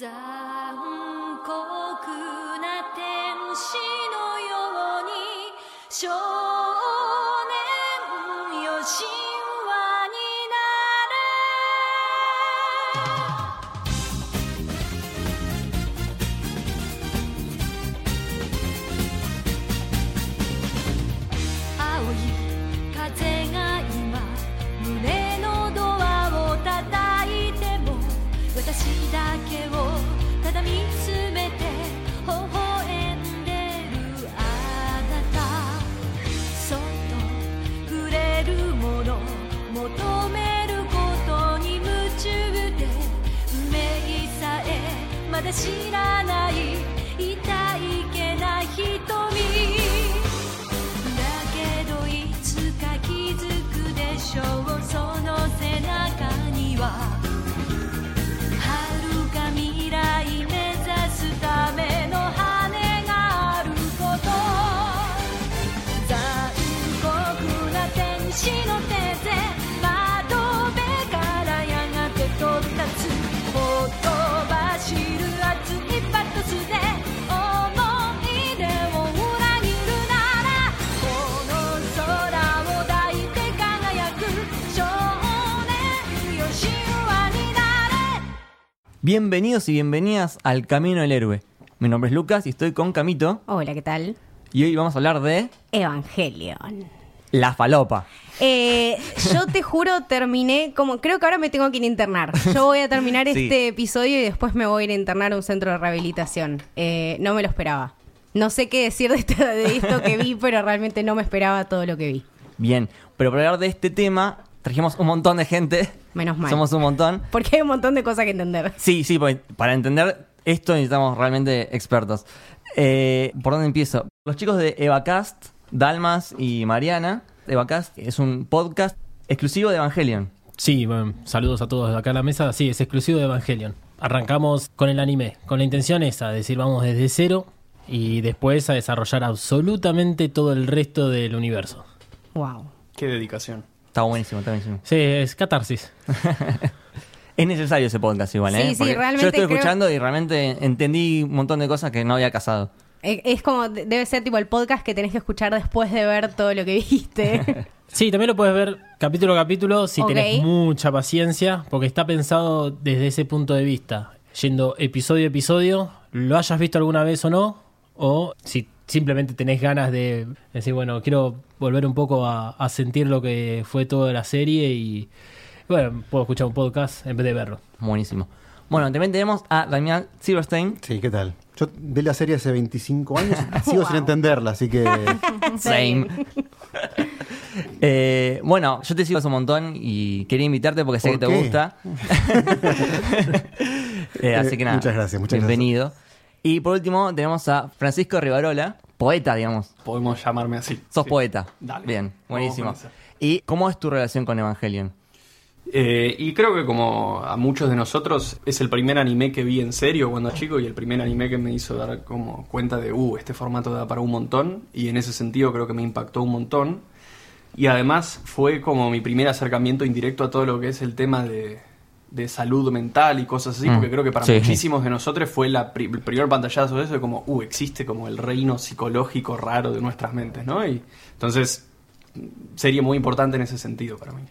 残酷な天使のように知らない Bienvenidos y bienvenidas al Camino del Héroe. Mi nombre es Lucas y estoy con Camito. Hola, ¿qué tal? Y hoy vamos a hablar de Evangelion. la falopa. Eh, yo te juro, terminé como. Creo que ahora me tengo que ir a internar. Yo voy a terminar Sí. este episodio y después me voy a ir a internar a un centro de rehabilitación. Eh, no me lo esperaba. No sé qué decir de esto, de esto que vi, pero realmente no me esperaba todo lo que vi. Bien, pero para hablar de este tema trajimos un montón de gente. Menos mal. Somos un montón. Porque hay un montón de cosas que entender. Sí, sí, porque para entender esto necesitamos realmente expertos. Eh, ¿Por dónde empiezo? Los chicos de Evacast, Dalmas y Mariana. Evacast es un podcast exclusivo de Evangelion. Sí, bueno, saludos a todos de acá a la mesa. Sí, es exclusivo de Evangelion. Arrancamos con el anime, con la intención esa, de decir vamos desde cero y después a desarrollar absolutamente todo el resto del universo. Wow. Qué dedicación. Está buenísimo, está buenísimo. Sí, es catarsis. Es necesario ese podcast igual, ¿eh? Sí, sí, Porque realmente Yo estoy creo- escuchando y realmente entendí un montón de cosas que no había casado. Eh, Es como. Debe ser tipo el podcast que tenés que escuchar después de ver todo lo que viste. Sí, también lo puedes ver capítulo a capítulo si Ok. tenés mucha paciencia, porque está pensado desde ese punto de vista, yendo episodio a episodio, lo hayas visto alguna vez o no, o si simplemente tenés ganas de decir, bueno, quiero volver un poco a, a sentir lo que fue toda la serie y, bueno, puedo escuchar un podcast en vez de verlo. Buenísimo. Bueno, también tenemos a Damián Silverstein. Sí, ¿qué tal? Yo vi la serie hace 25 años y sigo sin entenderla, así que Same. Eh, bueno, yo te sigo hace un montón y quería invitarte porque sé que ¿Por te qué? gusta. Eh, así que nada. Muchas gracias, muchas bienvenido. Y por último tenemos a Francisco Rivarola, poeta, digamos. Podemos llamarme así. Sos Sí. poeta. Dale. Bien, buenísimo. ¿Y cómo es tu relación con Evangelion? Eh, y creo que como a muchos de nosotros es el primer anime que vi en serio cuando chico y el primer anime que me hizo dar como cuenta de, uh, este formato da para un montón y en ese sentido creo que me impactó un montón. Y además fue como mi primer acercamiento indirecto a todo lo que es el tema de, de salud mental y cosas así, Mm, porque creo que para sí. muchísimos de nosotros fue la pri- el primer pantallazo de eso, de como, uh, existe como el reino psicológico raro de nuestras mentes, ¿no? Y entonces sería muy importante en ese sentido para mí.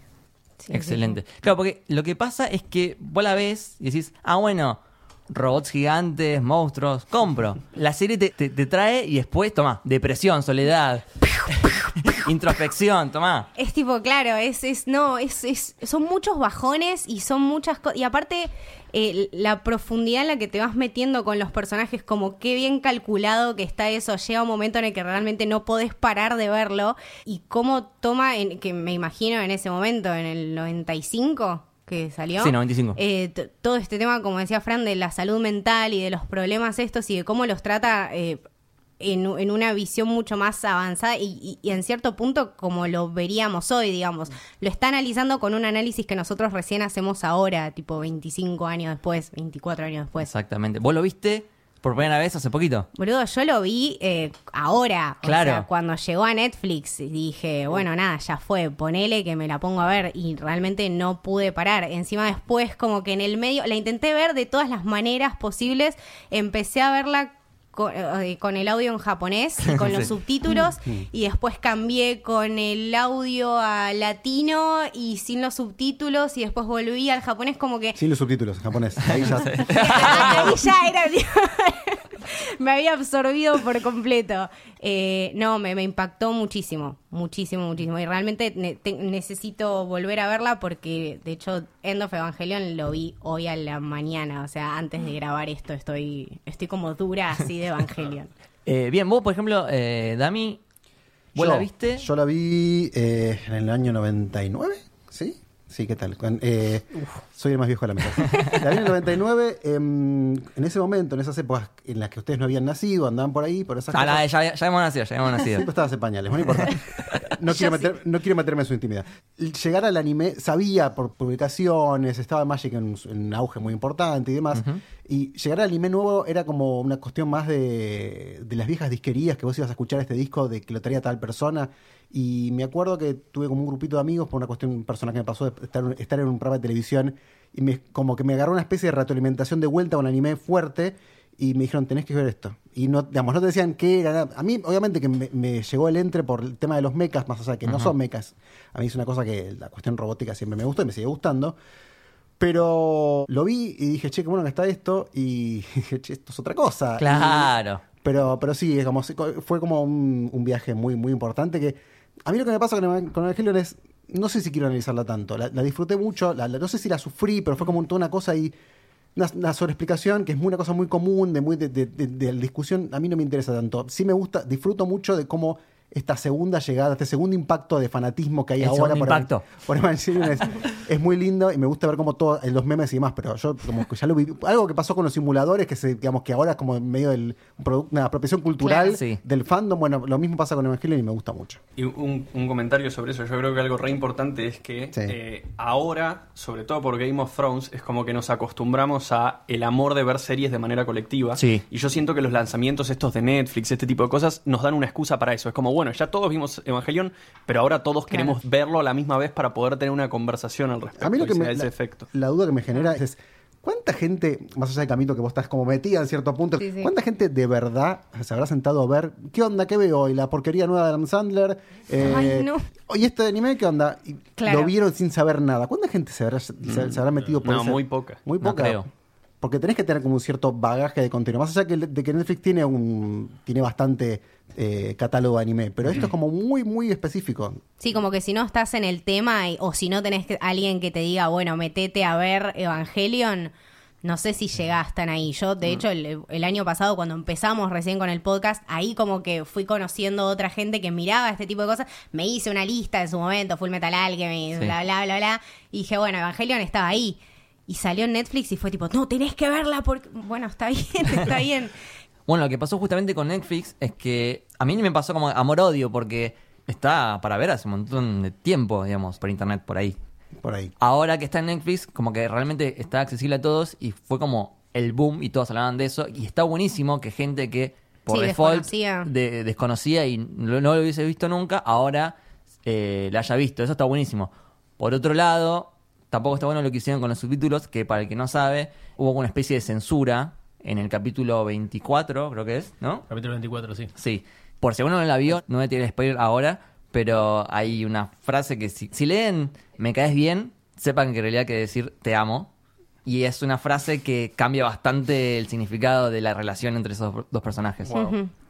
Sí, Excelente. Claro, porque lo que pasa es que vos la ves y decís, ah, bueno, robots gigantes, monstruos, compro. La serie te, te- te trae y después, toma, depresión, soledad, introspección, toma. Es tipo, claro, es, es, no, es, es, son muchos bajones y son muchas cosas. Y aparte, eh, la profundidad en la que te vas metiendo con los personajes, como qué bien calculado que está eso. Llega un momento en el que realmente no podés parar de verlo. Y cómo toma, en, que me imagino en ese momento, en el 95 que salió. Sí, 95. Eh, todo este tema, como decía Fran, de la salud mental y de los problemas estos y de cómo los trata eh, en, en una visión mucho más avanzada y, y- y en cierto punto como lo veríamos hoy, digamos. Lo está analizando con un análisis que nosotros recién hacemos ahora, tipo 25 años después, 24 años después. Exactamente. ¿Vos lo viste por primera vez hace poquito. Boludo, yo lo vi eh, ahora. Claro. O sea, cuando llegó a Netflix dije, bueno, nada, ya fue, ponele que me la pongo a ver y realmente no pude parar. Encima después como que en el medio, la intenté ver de todas las maneras posibles, empecé a verla con, eh, con el audio en japonés y con los Sí. subtítulos y después cambié con el audio a latino y sin los subtítulos y después volví al japonés como que Sin los subtítulos en japonés. Ahí ya. Ahí ya era. me había absorbido por completo. Eh, no, me, me impactó muchísimo, muchísimo, muchísimo. Y realmente ne- te- necesito volver a verla porque, de hecho, End of Evangelion lo vi hoy a la mañana. O sea, antes de grabar esto estoy, estoy como dura así de Evangelion. Eh, bien, vos, por ejemplo, eh, Dami, ¿vos Yo- la viste? Yo la vi eh, en el año 99, ¿sí? ¿qué tal? Eh, soy el más viejo de la mesa. La en el 99, em, en ese momento, en esas épocas en las que ustedes no habían nacido, andaban por ahí, por esas Ah, cosas. ya, ya hemos nacido, ya hemos nacido. Siempre estabas en pañales, bueno, no importa. No quiero, meter- no quiero meterme en su intimidad. Llegar al anime, sabía por publicaciones, estaba Magic en, en auge muy importante y demás. Y llegar al anime nuevo era como una cuestión más de, de las viejas disquerías que vos ibas a escuchar este disco de que lo traía tal persona. Y me acuerdo que tuve como un grupito de amigos por una cuestión personal que me pasó de estar, estar en un programa de televisión y me, como que me agarró una especie de retroalimentación de vuelta a un anime fuerte y me dijeron, tenés que ver esto. Y no, digamos, no te decían qué era. A mí, obviamente, que me, me llegó el entre por el tema de los mechas, más o sea, que no son mechas. A mí es una cosa que la cuestión robótica siempre me gustó y me sigue gustando. Pero lo vi y dije, che, qué bueno que está esto. Y dije, che, esto es otra cosa. Claro. Y- pero, pero sí, es como, fue como un, un viaje muy, muy importante que... A mí lo que me pasa con, con Evangelion es... No sé si quiero analizarla tanto. La, la disfruté mucho. la- la- no sé si la sufrí, pero fue como toda una cosa ahí... Una, una sobreexplicación que es muy, una cosa muy común, de muy de, de- de- la discusión. A mí no me interesa tanto. Sí me gusta, disfruto mucho de cómo esta segunda llegada, este segundo impacto de fanatismo que hay El ahora por, impacto. por Evangelion es, es muy lindo y me gusta ver como todos los memes y demás, pero yo como que ya lo vi. Algo que pasó con los simuladores, que se, digamos que ahora es como en medio produ- una apropiación cultural Claro, sí. del fandom. Bueno, lo mismo pasa con Evangelion y me gusta mucho. Y un, un comentario sobre eso, yo creo que algo re importante es que Sí. eh, ahora, sobre todo por Game of Thrones, es como que nos acostumbramos a el amor de ver series de manera colectiva. Sí. Y yo siento que los lanzamientos estos de Netflix, este tipo de cosas, nos dan una excusa para eso. Es como, bueno, ya todos vimos Evangelion, pero ahora todos queremos verlo a la misma vez para poder tener una conversación al respecto. A mí lo que me, ese la, efecto. la duda que me genera es ¿cuánta gente, más allá del camino que vos estás como metida en cierto punto, Sí, sí. cuánta gente de verdad se habrá sentado a ver qué onda, qué veo hoy, la porquería nueva de Adam Sandler? Eh, Ay, no. Oye, este anime, ¿qué onda? Y Claro. Lo vieron sin saber nada. ¿Cuánta gente se habrá, se, se habrá metido por No, ese- muy poca. Muy No poca. creo. Porque tenés que tener como un cierto bagaje de contenido. Más allá que, de que Netflix tiene un tiene bastante eh, catálogo de anime. Pero esto es como muy, muy específico. Sí, como que si no estás en el tema y- o si no tenés que- alguien que te diga, bueno, metete a ver Evangelion, no sé si llegás tan ahí. Yo, de hecho, el, el año pasado, cuando empezamos recién con el podcast, ahí como que fui conociendo otra gente que miraba este tipo de cosas. Me hice una lista en su momento, Full Metal Alchemist, Sí. bla, bla, bla, bla. Y dije, bueno, Evangelion estaba ahí. Y salió en Netflix y fue tipo, no, tenés que verla porque... Bueno, está bien, está bien. Bueno, lo que pasó justamente con Netflix es que a mí me pasó como amor-odio porque está para ver hace un montón de tiempo, digamos, por internet, por ahí. Por ahí. Ahora que está en Netflix, como que realmente está accesible a todos y fue como el boom y todos hablaban de eso. Y está buenísimo que gente que por Sí, default desconocía. de- desconocía y no, no lo hubiese visto nunca, ahora eh, la haya visto. Eso está buenísimo. Por otro lado, tampoco está bueno lo que hicieron con los subtítulos, que para el que no sabe, hubo una especie de censura en el capítulo 24, creo que es, ¿no? Capítulo 24, sí. Sí. Por si uno no la vio, no voy a tirar spoiler ahora, pero hay una frase que si, si leen me caes bien, sepan que en realidad quiere decir te amo. Y es una frase que cambia bastante el significado de la relación entre esos dos personajes.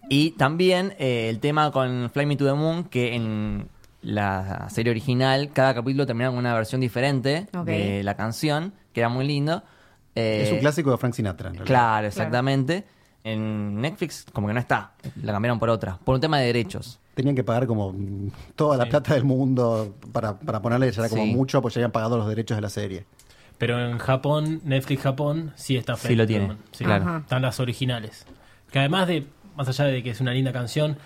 Y también eh, el tema con Fly Me to the Moon, que en la serie original cada capítulo terminaba con una versión diferente de la canción, que era muy lindo. Eh, es un clásico de Frank Sinatra. en realidad. Claro, exactamente. En Netflix como que no está, la cambiaron por otra, por un tema de derechos. Tenían que pagar como toda la Sí. plata del mundo para, para ponerle, ya era como Sí. mucho, pues ya habían pagado los derechos de la serie. Pero en Japón, Netflix Japón, sí está Sí lo tiene, Sí, claro. Están las originales. Que además de, más allá de que es una linda canción,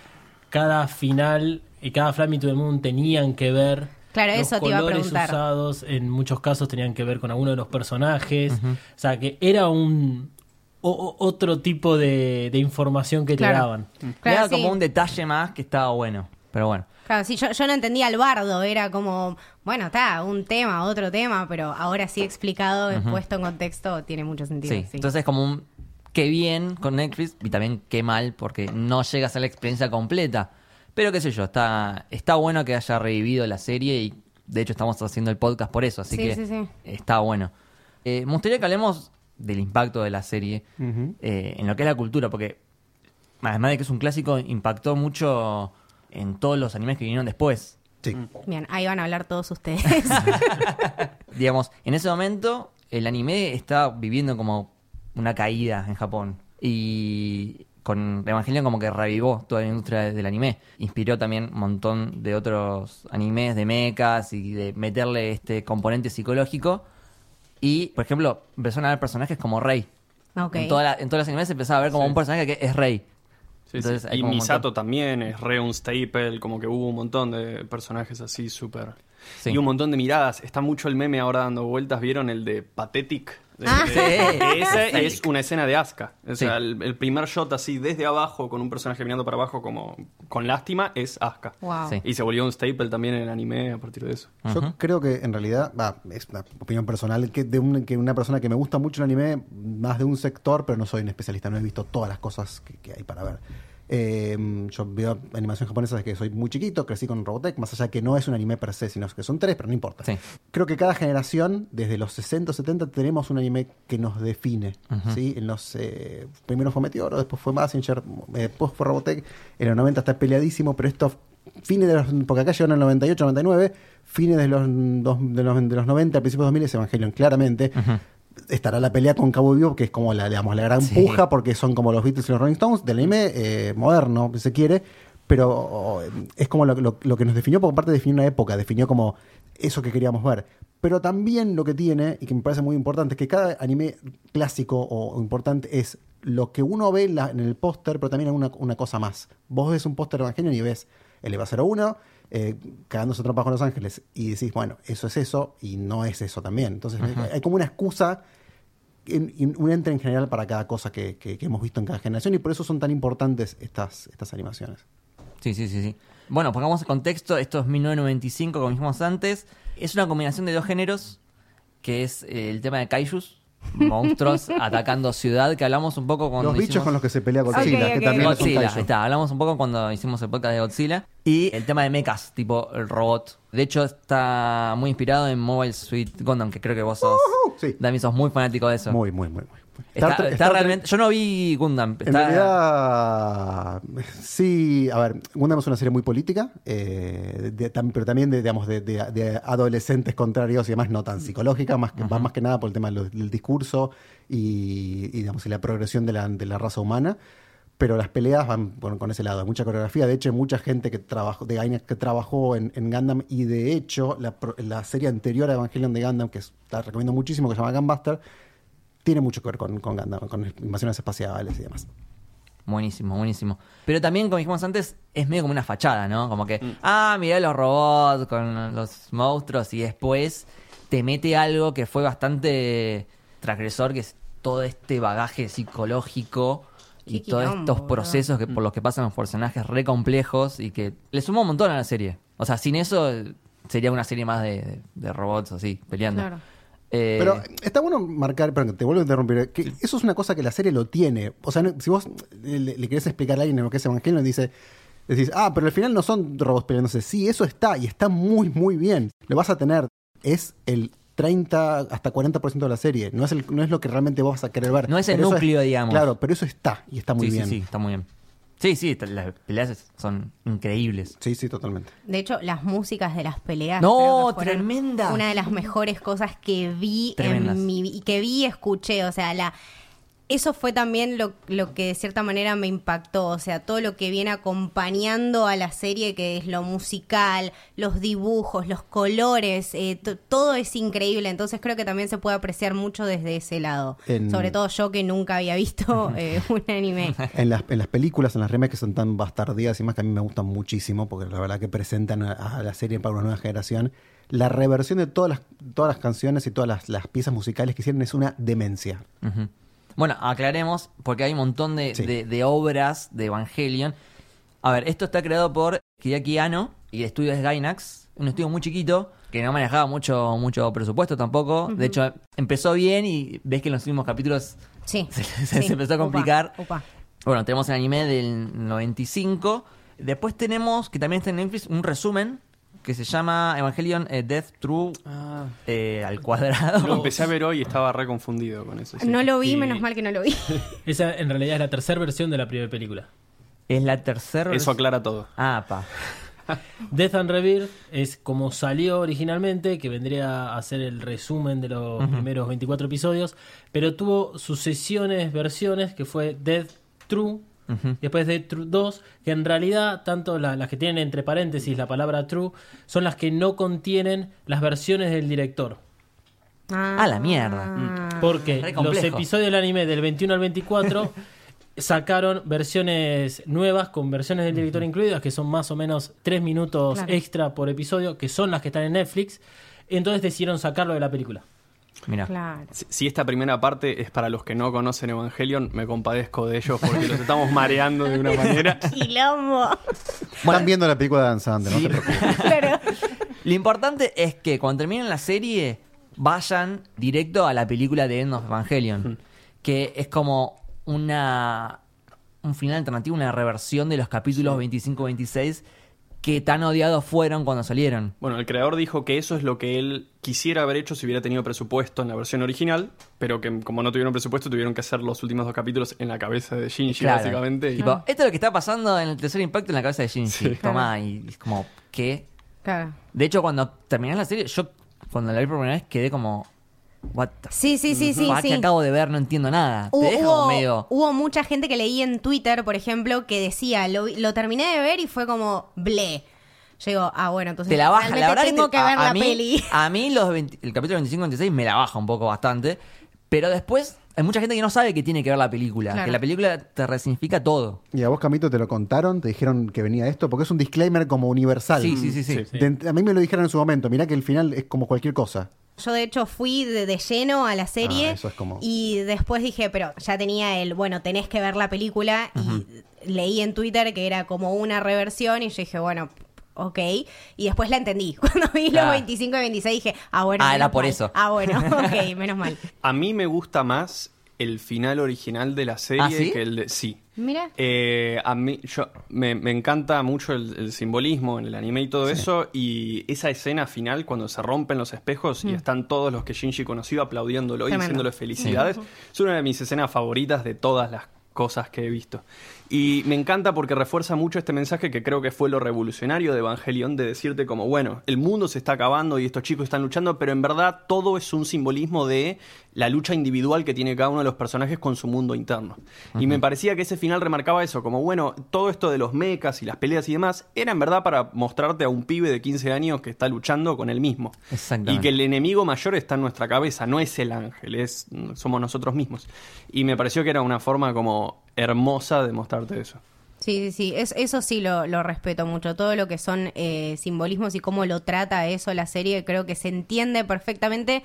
cada final y cada Fly Me to the Moon tenían que ver. Claro, los eso te iba a colores preguntar. usados en muchos casos tenían que ver con alguno de los personajes. O sea, que era un, o- otro tipo de, de información que Claro. te daban. Sí. como un detalle más que estaba bueno. Pero bueno. Claro, sí, yo, yo no entendía al bardo, era como, bueno, está, un tema, otro tema, pero ahora sí explicado, puesto en contexto, tiene mucho sentido. Sí. sí. Entonces es como un qué bien con Netflix y también qué mal porque no llega a ser la experiencia completa. Pero qué sé yo, está, está bueno que haya revivido la serie y de hecho estamos haciendo el podcast por eso, así Sí, que sí, sí. está bueno. Eh, me gustaría que hablemos del impacto de la serie eh, en lo que es la cultura, porque además de que es un clásico, impactó mucho en todos los animes que vinieron después. Sí. Bien, ahí van a hablar todos ustedes. digamos, en ese momento el anime está viviendo como una caída en Japón. Y con Evangelion como que revivó toda la industria del anime. Inspiró también un montón de otros animes de mechas y de meterle este componente psicológico. Y, por ejemplo, empezaron a ver personajes como Rey. En, toda la- en todas las animes se empezaba a ver como Sí. un personaje que es Rey. Sí, Entonces, sí. hay Y Misato también es re un staple, como que hubo un montón de personajes así súper... Sí. Y un montón de miradas. Está mucho el meme ahora dando vueltas. ¿Vieron el de Pathetic? Ah. Sí. Ese es una escena de Asuka. O sea, Sí. el, el primer shot así desde abajo con un personaje mirando para abajo como con lástima es Asuka. Wow. Sí. Y se volvió un staple también en el anime a partir de eso. Yo creo que en realidad, va, es una opinión personal, que de un- que una persona que me gusta mucho el anime, más de un sector, pero no soy un especialista, no he visto todas las cosas que, que hay para ver. Eh, yo veo animación japonesa desde que soy muy chiquito, crecí con Robotech, más allá que no es un anime per se, sino que son tres, pero no importa. Sí. Creo que cada generación, desde los 60 o 70, tenemos un anime que nos define. ¿sí? En los, eh, primero fue Meteoro, después fue Massinger, eh, después fue Robotech. En los 90 está peleadísimo, pero esto, fines de los. Porque acá llegaron en el 98, 99, fines de los, dos- de los, de los 90, principios de 2000 es Evangelion, claramente. Estará la pelea con Cabo Vivo, que es como la, digamos, la gran Sí. puja, porque son como los Beatles y los Rolling Stones del anime eh, moderno, si se quiere. Pero es como lo, lo- lo que nos definió, porque aparte definió una época, definió como eso que queríamos ver. Pero también lo que tiene, y que me parece muy importante, es que cada anime clásico o importante es lo que uno ve en, la- en el póster, pero también una, una cosa más. Vos ves un póster de Evangelion y ves el EVA 01, eh, cagándose tropas con Los Ángeles, y decís, bueno, eso es eso, y no es eso también. Entonces hay- hay como una excusa en- en- un ente en general para cada cosa que, que- que hemos visto en cada generación y por eso son tan importantes estas, estas animaciones. Sí, sí, sí, sí. Bueno, pongamos en contexto, esto es 1995, como dijimos antes. Es una combinación de dos géneros, que es eh, el tema de kaijus, monstruos atacando ciudad, que hablamos un poco cuando los bichos hicimos- con los que se pelea Godzilla, que también son Godzilla, está, hablamos un poco cuando hicimos el podcast de Godzilla. Y el tema de mechas, tipo el robot. De hecho, está muy inspirado en Mobile Suit Gundam, que creo que vos sos, Sí. Dami, sos muy fanático de eso. Muy, muy, muy. muy. Está, Star Trek- está Star Trek- realmente... Yo no vi Gundam. En realidad, sí, a ver, Gundam es una serie muy política, eh, de- pero también de, digamos, de, adolescentes contrarios y demás, no tan psicológica, más que, va más que nada por el tema del, del discurso y, y, digamos, y la progresión de la, de la raza humana. Pero las peleas van por- con ese lado, hay mucha coreografía. De hecho, hay mucha gente que trabajó, de Gainax que trabajó en, en Gundam. Y de hecho, la, serie anterior a Evangelion de Gundam, que es- la recomiendo muchísimo, que se llama Gunbuster, tiene mucho que ver con, con Gundam, con invasiones espaciales y demás. Buenísimo, buenísimo. Pero también, como dijimos antes, es medio como una fachada, ¿no? Como que, ah, mirá los robots con los monstruos y después te mete algo que fue bastante transgresor, que es todo este bagaje psicológico y Qué todos quilombo, estos procesos que, por los que pasan los personajes re complejos y que le suma un montón a la serie. O sea, sin eso eh, sería una serie más de, de- de robots así, peleando. Claro. Eh, Pero está bueno marcar, perdón, te vuelvo a interrumpir, que eso es una cosa que la serie lo tiene. O sea, no- si vos le, le querés explicar a alguien lo que es Evangelion, dice, decís, ah, pero al final no son robots peleándose. Sí, eso está, y está muy, muy bien. Lo vas a tener. Es el 30 hasta 40% de la serie. No es, el, no es lo que realmente vos vas a querer ver. No es el núcleo, digamos. Claro, pero eso está, y está muy sí, bien. sí, sí, está muy bien. Sí, sí, las peleas son increíbles. Sí, sí, totalmente. De hecho, las músicas de las peleas. No, tremendas. Una de las mejores cosas que vi Tremendas. en mi vi- que vi y escuché. O sea, la eso fue también lo, lo que de cierta manera me impactó. O sea, todo lo que viene acompañando a la serie, que es lo musical, los dibujos, los colores, eh, to- todo es increíble. Entonces creo que también se puede apreciar mucho desde ese lado. En- Sobre todo yo que nunca había visto eh, un anime. En las, en las películas, en las remakes que son tan bastardeadas y más que a mí me gustan muchísimo, porque la verdad que presentan a, a la serie para una nueva generación, la reversión de todas las, todas las canciones y todas las, las piezas musicales que hicieron es una demencia. Bueno, aclaremos, porque hay un montón de, Sí. de- de obras de Evangelion. A ver, esto está creado por Hideaki Anno y el estudio es Gainax, un estudio muy chiquito que no manejaba mucho mucho presupuesto tampoco. De hecho, empezó bien y ves que en los últimos capítulos Sí. se, se- sí. se empezó a complicar. Bueno, tenemos el anime del 95. Después tenemos, que también está en Netflix, un resumen que se llama Evangelion eh, Death True Ah, eh, al cuadrado. lo empecé a ver hoy y estaba re confundido con eso. sí. No lo vi, Y- menos mal que no lo vi. Esa en realidad es la tercera versión de la primera película. Es la tercera. Eso aclara todo. Ah, pa. Death and Rebirth es como salió originalmente, que vendría a ser el resumen de los primeros 24 episodios, pero tuvo sucesiones, versiones, que fue Death True, Después Death True 2, que en realidad, tanto la- las que tienen entre paréntesis la palabra True, son las que no contienen las versiones del director. Ah, la mierda. Porque Re los complejo. episodios del anime del 21 al 24 sacaron versiones nuevas con versiones del director incluidas, que son más o menos 3 minutos Claro. extra por episodio, que son las que están en Netflix. Entonces decidieron sacarlo de la película. Mira. Claro. Si, si esta primera parte es para los que no conocen Evangelion, me compadezco de ellos porque los estamos mareando de una manera. Quilombo. Están viendo la película de Danzante, no te preocupes. claro. Lo importante es que cuando terminen la serie vayan directo a la película de End of Evangelion, que es como una un final alternativo, una reversión de los capítulos 25-26 que tan odiados fueron cuando salieron. Bueno, el creador dijo que eso es lo que él quisiera haber hecho si hubiera tenido presupuesto en la versión original, pero que como no tuvieron presupuesto tuvieron que hacer los últimos dos capítulos en la cabeza de Shinji, Claro. básicamente. y- Tipo, esto es lo que está pasando en el tercer impacto en la cabeza de Shinji. Sí. Toma, y es como, ¿qué? Claro. De hecho, cuando terminé la serie, yo cuando la vi por primera vez quedé como, what the Sí, sí, sí, sí. fuck sí. que acabo de ver? No entiendo nada. Te Hubo, deja como hubo- medio... hubo mucha gente que leí en Twitter, por ejemplo, que decía, lo, vi- lo terminé de ver y fue como, ble. Yo digo, ah, bueno, entonces Te la baja, realmente la verdad tengo que, que, te- a- ver a, la mí, peli. A mí los 20 el capítulo 25-26 me la baja un poco bastante, pero después hay mucha gente que no sabe que tiene que ver la película, Claro. que la película te resignifica todo. ¿Y a vos, Camito, te lo contaron? ¿Te dijeron que venía esto? Porque es un disclaimer como universal. Sí, sí, sí, sí. Sí. De- a mí me lo dijeron en su momento. Mirá que el final es como cualquier cosa. Yo de hecho fui de, de lleno a la serie Ah, eso es como- y después dije, pero ya tenía el, bueno, tenés que ver la película y leí en Twitter que era como una reversión y yo dije, bueno, ok. Y después la entendí. Cuando vi Claro. los 25 y 26 dije, ah, bueno. Ah, era por mal. eso. Ah, bueno, ok, menos mal. A mí me gusta más el final original de la serie ¿Ah, sí? que el de... Sí. Mira. Eh, a mí, yo, me, me encanta mucho el, el simbolismo en el anime y todo eso. Y esa escena final, cuando se rompen los espejos y están todos los que Shinji conoció aplaudiéndolo y diciéndole felicidades, es una de mis escenas favoritas de todas las cosas que he visto. Y me encanta porque refuerza mucho este mensaje que creo que fue lo revolucionario de Evangelion, de decirte como, bueno, el mundo se está acabando y estos chicos están luchando, pero en verdad todo es un simbolismo de la lucha individual que tiene cada uno de los personajes con su mundo interno. Y me parecía que ese final remarcaba eso, como, bueno, todo esto de los mechas y las peleas y demás, era en verdad para mostrarte a un pibe de 15 años que está luchando con él mismo. Exactamente. Y que el enemigo mayor está en nuestra cabeza, no es el ángel, es, somos nosotros mismos. Y me pareció que era una forma como hermosa de mostrarte eso. Sí, sí, sí, es, eso sí lo, lo respeto mucho. Todo lo que son eh, simbolismos y cómo lo trata eso la serie, creo que se entiende perfectamente.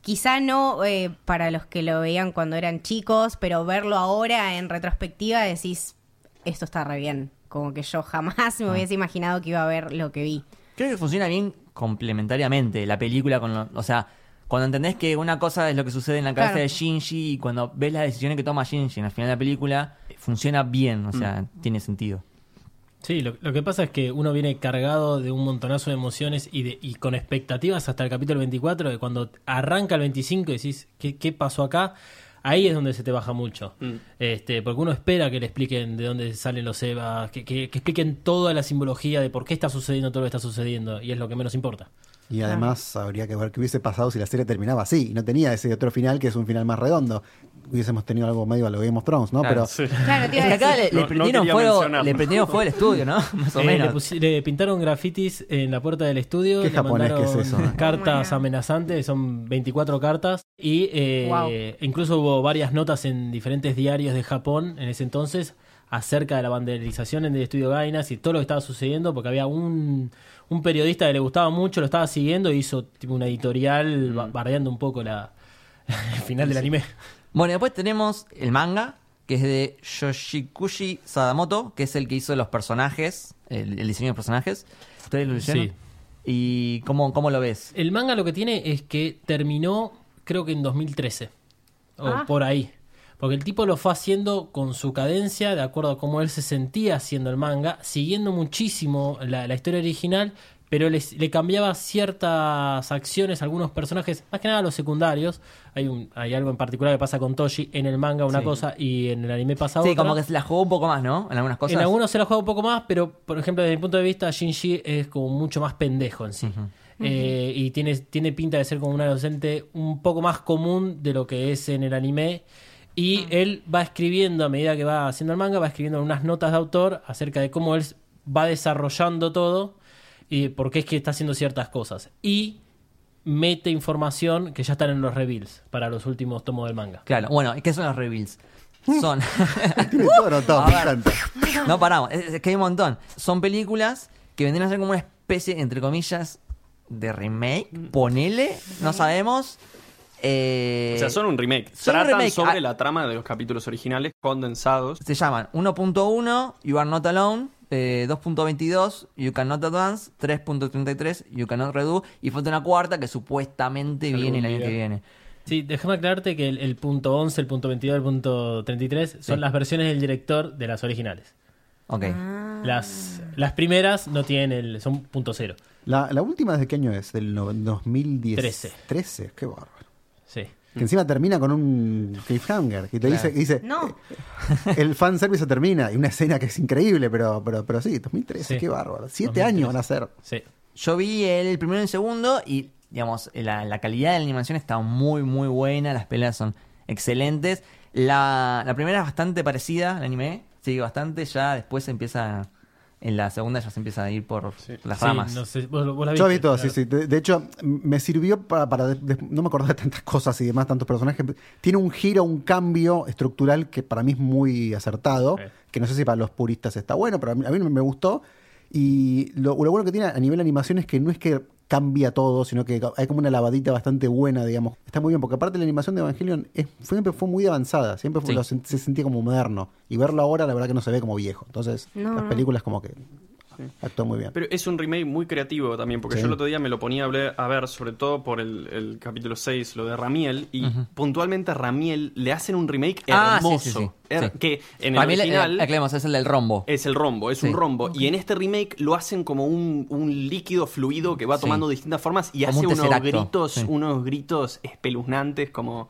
Quizá no eh, para los que lo veían cuando eran chicos, pero verlo ahora en retrospectiva decís, esto está re bien. Como que yo jamás me hubiese imaginado que iba a ver lo que vi. Creo que funciona bien complementariamente la película con lo- o sea, cuando entendés que una cosa es lo que sucede en la cabeza Claro. de Shinji y cuando ves las decisiones que toma Shinji en el final de la película, funciona bien, o sea, Mm. tiene sentido. Sí, lo, lo que pasa es que uno viene cargado de un montonazo de emociones y, de, y con expectativas hasta el capítulo 24, que cuando arranca el 25 y decís, ¿qué, qué pasó acá? Ahí es donde se te baja mucho. Este, porque uno espera que le expliquen de dónde salen los Evas, que, que- que expliquen toda la simbología de por qué está sucediendo todo lo que está sucediendo, y es lo que menos importa. Y además habría que ver qué hubiese pasado si la serie terminaba así y no tenía ese otro final que es un final más redondo. Hubiésemos tenido algo medio a lo Game of Thrones, ¿no? Claro. Pero Claro, Es que acá le, le No- no prendieron quería fuego, le prendieron fuego el estudio, ¿no? Más o Eh, menos. le pintaron grafitis en la puerta del estudio. ¿Qué le japonés que es eso? Cartas amenazantes, son 24 cartas. Y eh, Wow. incluso hubo varias notas en diferentes diarios de Japón en ese entonces acerca de la vandalización en el estudio Gainas y todo lo que estaba sucediendo, porque había un, un periodista que le gustaba mucho, lo estaba siguiendo y hizo tipo una editorial ba- bardeando un poco la, el final del anime. Bueno, y después tenemos el manga, que es de Yoshikushi Sadamoto, que es el que hizo los personajes, el, el diseño de personajes. ¿Ustedes lo leyeron? Sí. ¿Y cómo, cómo lo ves? El manga lo que tiene es que terminó, creo que en 2013. O Ah. por ahí. Porque el tipo lo fue haciendo con su cadencia, de acuerdo a cómo él se sentía haciendo el manga, siguiendo muchísimo la, la historia original, pero les- le cambiaba ciertas acciones a algunos personajes, más que nada los secundarios. Hay, un, hay algo en particular que pasa con Toshi en el manga, una Sí. cosa, y en el anime pasa Sí, otra. como que se la jugó un poco más, ¿no? En algunas cosas. En algunos se la juega un poco más, pero por ejemplo, desde mi punto de vista, Shinji es como mucho más pendejo en sí. Eh, y tiene, tiene pinta de ser como un adolescente un poco más común de lo que es en el anime. Y él va escribiendo, a medida que va haciendo el manga, va escribiendo unas notas de autor acerca de cómo él va desarrollando todo y por qué es que está haciendo ciertas cosas. Y mete información que ya están en los reveals para los últimos tomos del manga. Claro, bueno, ¿qué son los reveals? Son. Ver. no paramos, es, es que hay un montón. Son películas que vendrían a ser como una especie, entre comillas, de remake. Ponele, no sabemos. Eh, O sea, son un remake. son un Tratan remake. sobre Ah. la trama de los capítulos originales condensados. Se llaman 1.1, You Are Not Alone. eh, 2.22, You Cannot Advance. 3.33, You Cannot Redo. Y falta una cuarta que supuestamente Algún viene el año día. que viene. Sí, déjame aclararte que el, el punto 11, el punto 22, el punto 33 son Sí. las versiones del director de las originales. Ok. Ah. Las, las primeras no tienen el, son punto cero. La, la última, ¿desde qué año es? Del no- 2010. Trece. 13, qué bárbaro. Sí. Que encima termina con un cliffhanger. Que te dice, que dice No. el fanservice se termina. Y una escena que es increíble, pero, pero, pero sí, 2013, Sí. qué bárbaro. Siete 2013. años van a ser. Sí. Yo vi el primero y el segundo y, digamos, la, la calidad de la animación está muy, muy buena. Las peleas son excelentes. La, la primera es bastante parecida al anime. Sí, bastante. Ya después empieza. En la segunda ya se empieza a ir por las Sí, ramas. no sé, vos, vos la Yo vi todo, claro. sí, sí. De, de hecho, me sirvió para, para de- de- no me acordaba de tantas cosas y demás, tantos personajes. Tiene un giro, un cambio estructural que para mí es muy acertado, que no sé si para los puristas está bueno, pero a mí, a mí me gustó. Y lo, lo bueno que tiene a nivel animación es que no es que cambia todo, sino que hay como una lavadita bastante buena, digamos. Está muy bien, porque aparte la animación de Evangelion es, siempre fue muy avanzada, siempre fue- Sí. lo se sentía como moderno. Y verlo ahora, la verdad que no se ve como viejo. Entonces, No, las no. películas como que actúan muy bien. Pero es un remake muy creativo también, porque Sí. yo el otro día me lo ponía a ver, a ver sobre todo por el, el capítulo 6, lo de Ramiel, y puntualmente a Ramiel le hacen un remake Ah, sí, hermoso. sí, sí, her- sí. Que en el Para mí, original eh, aclaremos, es el del rombo. es el rombo, es Sí. un rombo. Y en este remake lo hacen como un, un líquido fluido que va Sí. tomando distintas formas y Como hace un unos gritos, sí. unos gritos espeluznantes como.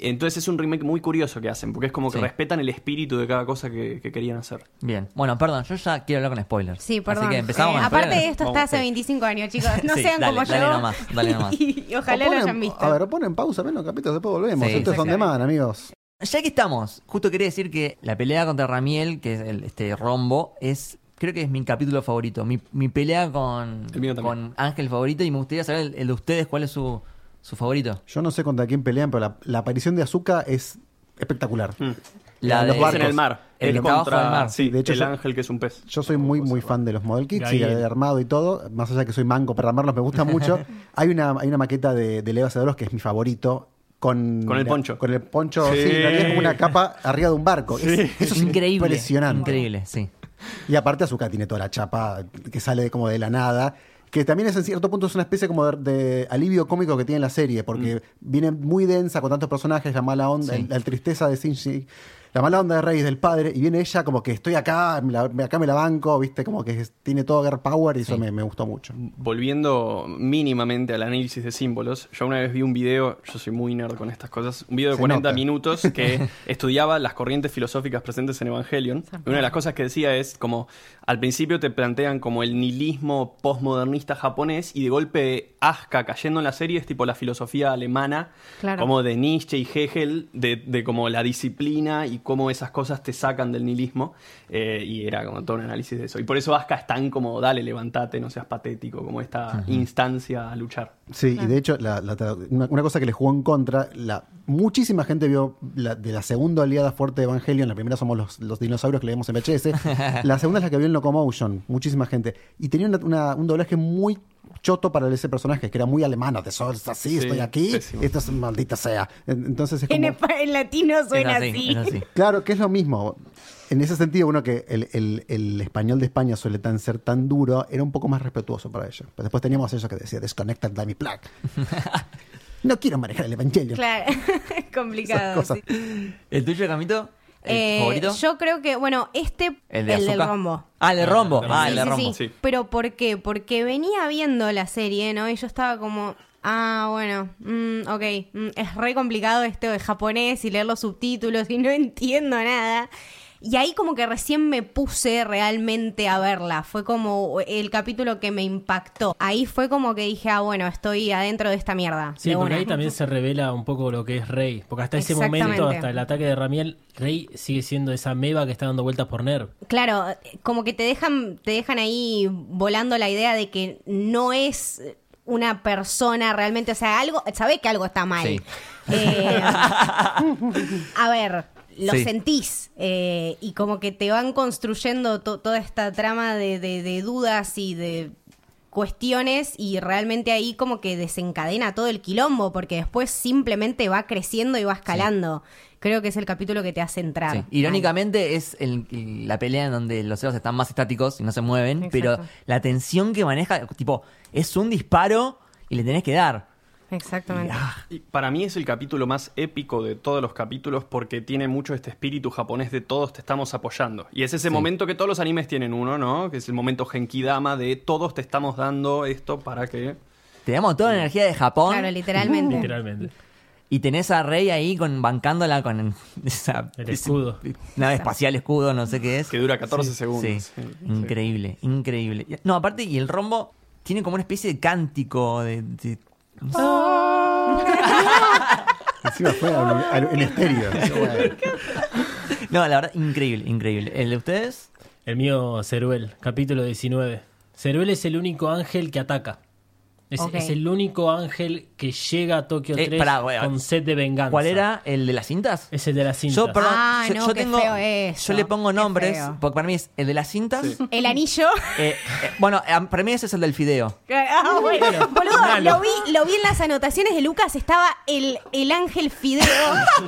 Entonces es un remake muy curioso que hacen, porque es como que Sí. respetan el espíritu de cada cosa que, que querían hacer. Bien. Bueno, perdón, yo ya quiero hablar con spoilers. Sí, perdón. Así que empezamos Eh, con aparte spoilers. de esto está hace sí. 25 años, chicos. No Sí, sean dale, como dale yo. nomás, dale nomás. y, y ojalá lo hayan visto. A ver, ponen pausa, ven los capítulos, después volvemos. Sí, Esto es on demand, amigos. Ya que estamos, justo quería decir que la pelea contra Ramiel, que es el, este rombo, es creo que es mi capítulo favorito. Mi, mi pelea con, El mío también. con Ángel favorito y me gustaría saber el, el de ustedes cuál es su, su favorito. Yo no sé contra quién pelean, pero la, la aparición de Azuka es espectacular. Mm. La los de- barcos. en el mar. El abajo contra del mar. Sí, De hecho, el yo- ángel que es un pez. Yo soy muy, muy fan de los model kits y de armado y todo. Más allá de que soy manco para armarlos, me gusta mucho. hay, una, hay una maqueta de, de Leo Cedoros que es mi favorito. Con, Con el poncho. Con el poncho, sí, Sí. en realidad es como una capa arriba de un barco. Es- eso es increíble. impresionante. Increíble, sí. Y aparte Azuka tiene toda la chapa que sale como de la nada. Que también es en cierto punto es una especie como de, de alivio cómico que tiene la serie, porque viene muy densa con tantos personajes, la mala onda, Sí. el- la tristeza de Shinji, la mala onda de Rey del padre, y viene ella como que estoy acá, me la- me- acá me la banco, viste, como que tiene todo girl power y eso Sí. me, me gustó mucho. Volviendo mínimamente al análisis de símbolos, yo una vez vi un video, yo soy muy nerd con estas cosas, un video de Se 40 nota. minutos que estudiaba las corrientes filosóficas presentes en Evangelion. Y una de las cosas que decía es como, al principio te plantean como el nihilismo postmodernista japonés y de golpe Asuka cayendo en la serie es tipo la filosofía alemana, Claro. como de Nietzsche y Hegel, de, de como la disciplina y cómo esas cosas te sacan del nihilismo. eh, y era como todo un análisis de eso. Y por eso Asuka es tan como, dale, levantate, no seas patético, como esta instancia a luchar. Sí, y de hecho, la- la una, una cosa que le jugó en contra, la, muchísima gente vio la, de la segunda oleada fuerte de Evangelion, la primera somos los, los dinosaurios que le vemos en VHS, la segunda es la que vio en Locomotion, muchísima gente, y tenía una- una- un doblaje muy choto para ese personaje, que era muy alemana, de sol, así, Sí, estoy aquí, pésimo. esto es maldita sea. En- Entonces es como... en latino suena Es así, así. es así. Claro, que es lo mismo. En ese sentido, uno que el, el- el español de España suele tan, ser tan duro, era un poco más respetuoso para ellos. Pero después teníamos eso que decía, disconnected by my plug. no quiero manejar el evangelio. Claro, complicado. sí. ¿El tuyo, Camito? ¿El Eh, favorito? Yo creo que, bueno, este, ¿El de del rombo. Ah, el de rombo. Sí, Ah, Sí, el de sí, rombo. sí. Sí. Pero ¿por qué? Porque venía viendo la serie, ¿no? Y yo estaba como, ah, bueno, mm, ok, mm, es re complicado esto de japonés y leer los subtítulos y no entiendo nada. Y ahí como que recién me puse realmente a verla. Fue como el capítulo que me impactó. Ahí fue como que dije, ah, bueno, estoy adentro de esta mierda. Sí, porque una. ahí también se revela un poco lo que es Rey. Porque hasta ese momento, hasta el ataque de Ramiel, Rey sigue siendo esa meba que está dando vueltas por Ner. Claro, como que te dejan, te dejan ahí volando la idea de que no es una persona realmente, o sea, algo, sabés que algo está mal. Sí. Eh, a ver, lo Sí. sentís eh, y como que te van construyendo to- toda esta trama de, de- de dudas y de cuestiones y realmente ahí como que desencadena todo el quilombo porque después simplemente va creciendo y va escalando. Creo que es el capítulo que te hace entrar. Sí. Irónicamente es el- el- la pelea en donde los Evas están más estáticos y no se mueven, Exacto. pero la tensión que maneja, tipo, es un disparo y le tenés que dar. Exactamente. Y para mí es el capítulo más épico de todos los capítulos porque tiene mucho este espíritu japonés de todos te estamos apoyando. Y es ese momento que todos los animes tienen uno, ¿no? Que es el momento Genkidama de todos te estamos dando esto para que... Te damos toda la energía de Japón Claro, literalmente. Literalmente. y tenés a Rey ahí con bancándola con esa El escudo. ese nave espacial escudo, no sé qué es. Que dura 14 Sí, segundos. sí. Sí, sí. Increíble, increíble. No, aparte, y el rombo tiene como una especie de cántico de. de- Encima fue al- al- en estéreo. No, la verdad, increíble, increíble. ¿El de ustedes? El mío, Ceruel, capítulo 19. Ceruel es el único ángel que ataca. Es, el único ángel que llega a Tokio Eh, 3 pará, güey, con sed de venganza. ¿Cuál era? ¿El de las cintas? Es el de la cinta. Yo, perdón, Ah, yo, no, yo qué tengo. feo eso, Yo le pongo nombres, porque para mí es el de las cintas. Sí. El anillo. eh, eh, bueno, eh, para mí ese es el del fideo. Ah, bueno. Boludo, Malo. lo vi, lo vi en las anotaciones de Lucas, estaba el, el ángel Fideo.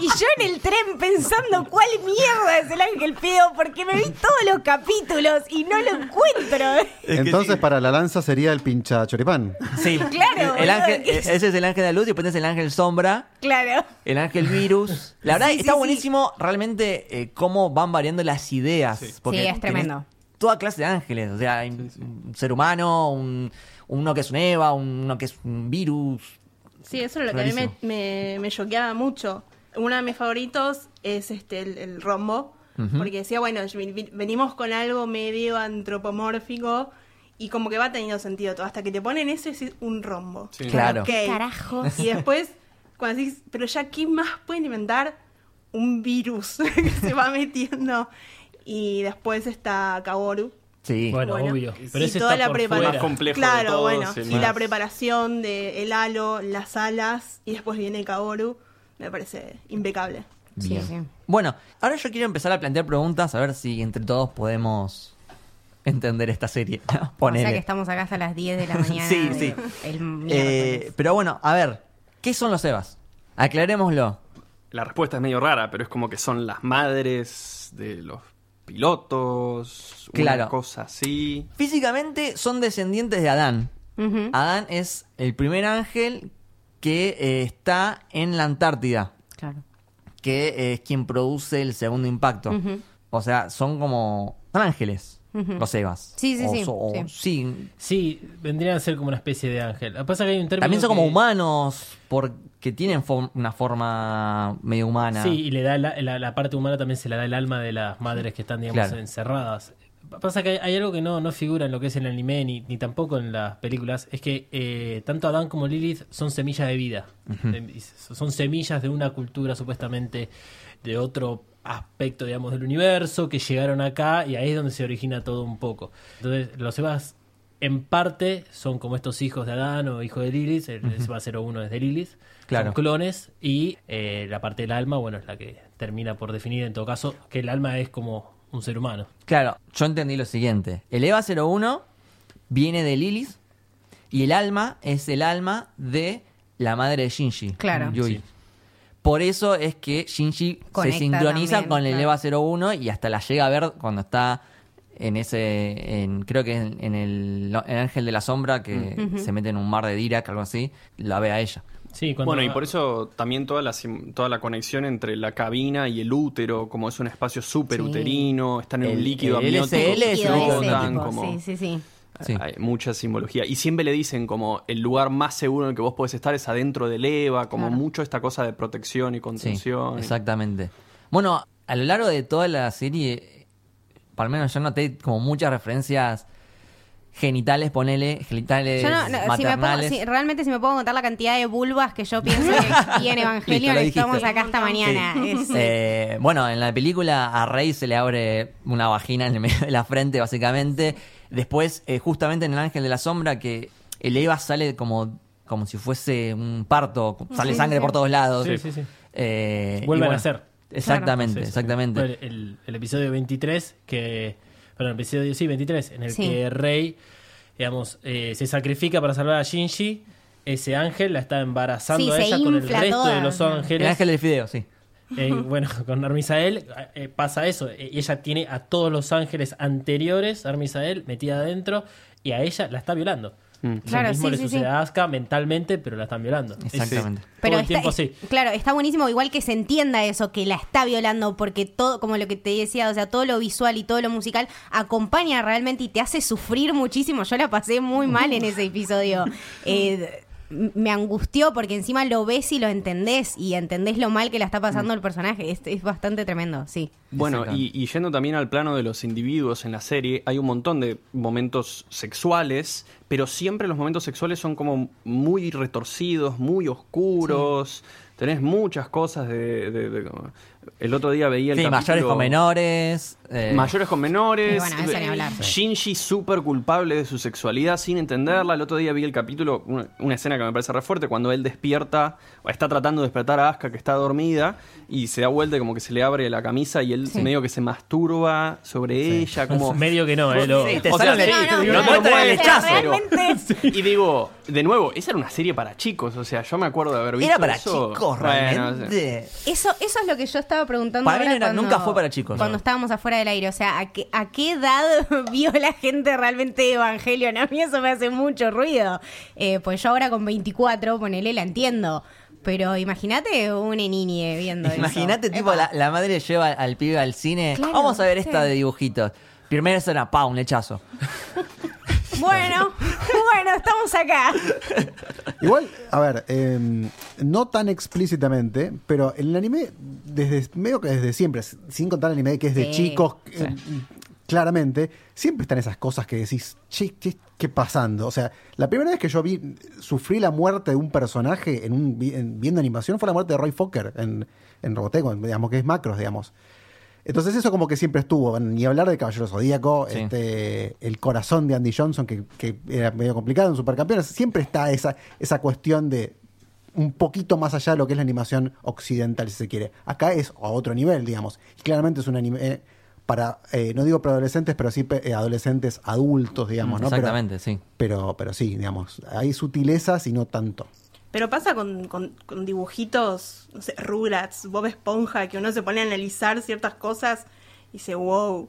y yo en el tren pensando cuál mierda es el ángel Fideo, porque me vi todos los capítulos y no lo encuentro. Entonces, para la lanza sería el pincha choripán. Sí. Claro, El ángel, ¿qué eh, es? ese es el ángel de la luz y después tenés el ángel sombra. claro. El ángel virus. La verdad, Sí, está sí. buenísimo realmente eh, cómo van variando las ideas. Sí. porque Sí, es tremendo. Toda clase de ángeles. O sea, hay un ser humano, un, uno que es un Eva, uno que es un virus. Sí, eso es lo que a mí me, Rarísimo. me, me choqueaba mucho. Uno de mis favoritos es este el, el rombo, porque decía, bueno, venimos con algo medio antropomórfico y como que va teniendo sentido todo. Hasta que te ponen eso es un rombo. Sí. Claro. Ok. Carajo. Y después, cuando decís, pero ya, ¿qué más pueden inventar? Un virus que se va metiendo. Y después está Kaworu. Sí. Bueno, Bueno, obvio. y Pero ese toda está la por preparación. fuera. Más complejo de claro, todos, bueno. el Y más- la preparación del halo, las alas, y después viene Kaoru, me parece impecable. Sí, Bien. sí. Bueno, ahora yo quiero empezar a plantear preguntas, a ver si entre todos podemos entender esta serie. O sea que estamos acá hasta las 10 de la mañana. Sí, de- sí. El Eh, pero bueno, a ver, ¿qué son los Evas? Aclarémoslo. La respuesta es medio rara, pero es como que son las madres de los pilotos, Claro. una cosa así. Físicamente son descendientes de Adán. Adán es el primer ángel que eh, está en la Antártida, Claro. que eh, es quien produce el segundo impacto. O sea, son como... Son ángeles. Los Evas. Sí, sí, O sí, so- o- sí. sí. Sí, vendrían a ser como una especie de ángel. Lo que pasa es que hay un término También son como que- humanos, porque tienen fo- una forma medio humana. Sí, y le da la, la- la parte humana también se la da el alma de las madres que están, digamos, Claro. encerradas. Pasa que hay, hay algo que no, no figura en lo que es el anime ni, ni tampoco en las películas, es que eh, tanto Adán como Lilith son semillas de vida. De- son semillas de una cultura supuestamente de otro aspecto, digamos, del universo que llegaron acá y ahí es donde se origina todo un poco. Entonces, los Evas en parte son como estos hijos de Adán o hijos de Lilith, el Eva 01 es de Lilith, Claro. son clones y eh, la parte del alma, bueno, es la que termina por definir en todo caso que el alma es como un ser humano. Claro, yo entendí lo siguiente. El EVA 01 viene de Lilith. Y el alma es el alma de la madre de Shinji. Claro. Yui. Sí. Por eso es que Shinji Conecta se sincroniza también, con el claro. EVA 01 y hasta la llega a ver cuando está en ese, en, creo que en, en el, en Ángel de la Sombra, que se mete en un mar de Dirac, algo así, la ve a ella. Sí, cuando- Bueno, y por eso también toda la, sim- toda la conexión entre la cabina y el útero, como es un espacio súper Sí. uterino, están en El- un líquido el amniótico. LSL es como- Sí, sí, sí. Sí. Hay mucha simbología. Y siempre le dicen como el lugar más seguro en el que vos podés estar es adentro del EVA, como Claro. mucho esta cosa de protección y Sí, contención. exactamente. Bueno, a lo largo de toda la serie, por lo menos yo noté como muchas referencias genitales, ponele, genitales Yo no, no, si me pongo, maternales. si- realmente si me puedo contar la cantidad de vulvas que yo pienso que vi en Evangelion, estamos acá hasta mañana. Es- Eh, bueno, en la película a Rey se le abre una vagina en el medio de la frente, básicamente. Después, eh, justamente en El Ángel de la Sombra, que el Eva sale como, como si fuese un parto, sale Sí, sangre sí. por todos lados. Sí, sí, sí. Eh, Vuelve a nacer. Exactamente, Sí, sí. exactamente. El, el episodio 23, que. Perdón, el episodio sí, 23, en el Sí. que Rey, digamos, eh, se sacrifica para salvar a Shinji. Ese ángel la está embarazando Sí, a se ella con el infla resto toda. de los El ángeles. Ángel del Fideo, sí. Eh, bueno, con Armisael eh, pasa eso. Eh, Y ella tiene a todos los ángeles anteriores, Armisael, metida adentro, y a ella la está violando. Mm. Lo mismo sí, le sí, sucede sí. a Asuka mentalmente, pero la están violando. Exactamente. Pero Todo el está, tiempo es- sí. claro, está buenísimo igual que se entienda eso, que la está violando, porque todo, como lo que te decía, o sea, todo lo visual y todo lo musical acompaña realmente y te hace sufrir muchísimo. Yo la pasé muy mal en ese episodio. Eh, me angustió porque encima lo ves y lo entendés y entendés lo mal que la está pasando el personaje. Es, es bastante tremendo, sí. Bueno, y, y yendo también al plano de los individuos en la serie, hay un montón de momentos sexuales, pero siempre los momentos sexuales son como muy retorcidos, muy oscuros. Tenés muchas cosas de, de- de- como- El otro día veía el Sí, capítulo- mayores con menores. eh, Mayores con menores. Y bueno, eso ni hablar. Shinji súper culpable de su sexualidad sin entenderla. El otro día vi el capítulo, una, una escena que me parece re fuerte, cuando él despierta, o está tratando de despertar a Asuka que está dormida, y se da vuelta como que se le abre la camisa y él Sí. medio que se masturba sobre ella, como... Medio que no, eh, lo- Sí, te O sea, no, no no, te el Realmente. Y digo, de nuevo, esa era una serie para chicos, o sea, yo me acuerdo de haber visto Era para eso. chicos, Bueno, realmente. Eso, eso es lo que yo estaba preguntando Para mí ahora no era- cuando- nunca fue para chicos. Cuando No. estábamos afuera del aire. O sea, ¿a qué, ¿a qué edad vio la gente realmente Evangelion? A mí eso me hace mucho ruido. Eh, pues yo ahora con 24, ponele, la entiendo. Pero imagínate una niñe viendo eso. Imagínate, tipo, la, la madre lleva al pibe al cine. Claro, Vamos a ver esta sí. de dibujitos. Primera escena, pa, un lechazo. Bueno, bueno, estamos acá. Igual, a ver, eh, no tan explícitamente, pero en el anime, desde medio que desde siempre, sin contar el anime que es de Sí, chicos, eh, claramente, siempre están esas cosas que decís, che, ¿qué, qué pasando? O sea, la primera vez que yo vi, sufrí la muerte de un personaje en un, vi- en- viendo animación fue la muerte de Roy Fokker en, en Robotech, digamos, que es Macros, digamos. Entonces eso como que siempre estuvo, ni hablar de Caballero Zodíaco, Sí. este, el corazón de Andy Johnson, que, que era medio complicado en Supercampeones, siempre está esa, esa cuestión de un poquito más allá de lo que es la animación occidental, si se quiere. Acá es a otro nivel, digamos. Y claramente es un anime eh, para, eh, no digo para adolescentes, pero sí eh, adolescentes adultos, digamos, ¿no? Pero- Exactamente, sí. Pero, pero, sí, digamos, hay sutilezas y no tanto. Pero pasa con, con- con dibujitos, no sé, Rugrats, Bob Esponja, que uno se pone a analizar ciertas cosas y dice, wow,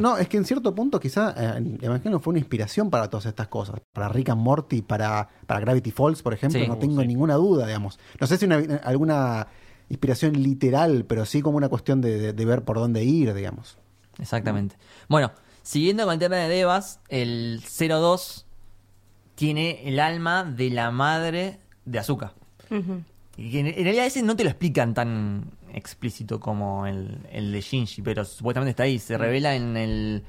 No, es que en cierto punto quizá eh, Evangelion fue una inspiración para todas estas cosas. Para Rick and Morty, para, para Gravity Falls, por ejemplo, Sí. no tengo sí. ninguna duda, digamos. No sé si una- alguna inspiración literal, pero sí como una cuestión de, de- de ver por dónde ir, digamos. Exactamente. Bueno, siguiendo con el tema de Devas, el 02 tiene el alma de la madre de Azuka. Ujú. Y que en, en realidad ese no te lo explican tan explícito como el, el de Shinji, pero supuestamente está ahí. Se revela en el...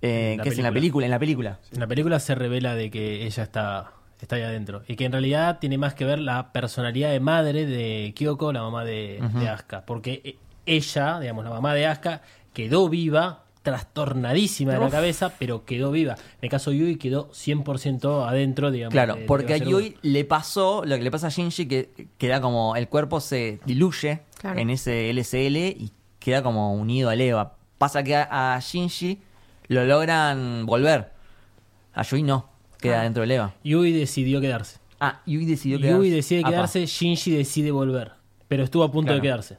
eh, ¿Qué es en la película. En la película. En la película se revela de que ella está, está ahí adentro. Y que en realidad tiene más que ver la personalidad de madre de Kyoko, la mamá de, de Asuka. Porque e- ella, digamos, la mamá de Asuka, quedó viva, trastornadísima de la cabeza, pero quedó viva. En el caso de Yui quedó 100% adentro, digamos. Claro, de- de porque a Yui le pasó lo que le pasa a Shinji, que queda como el cuerpo se diluye Claro. en ese LSL y queda como unido al Eva. Pasa que a, a Shinji lo logran volver. A Yui no. queda dentro del Eva. Yui decidió quedarse. Ah, Yui decidió quedarse. Yui decide Apa. quedarse, Shinji decide volver. Pero estuvo a punto Claro. de quedarse.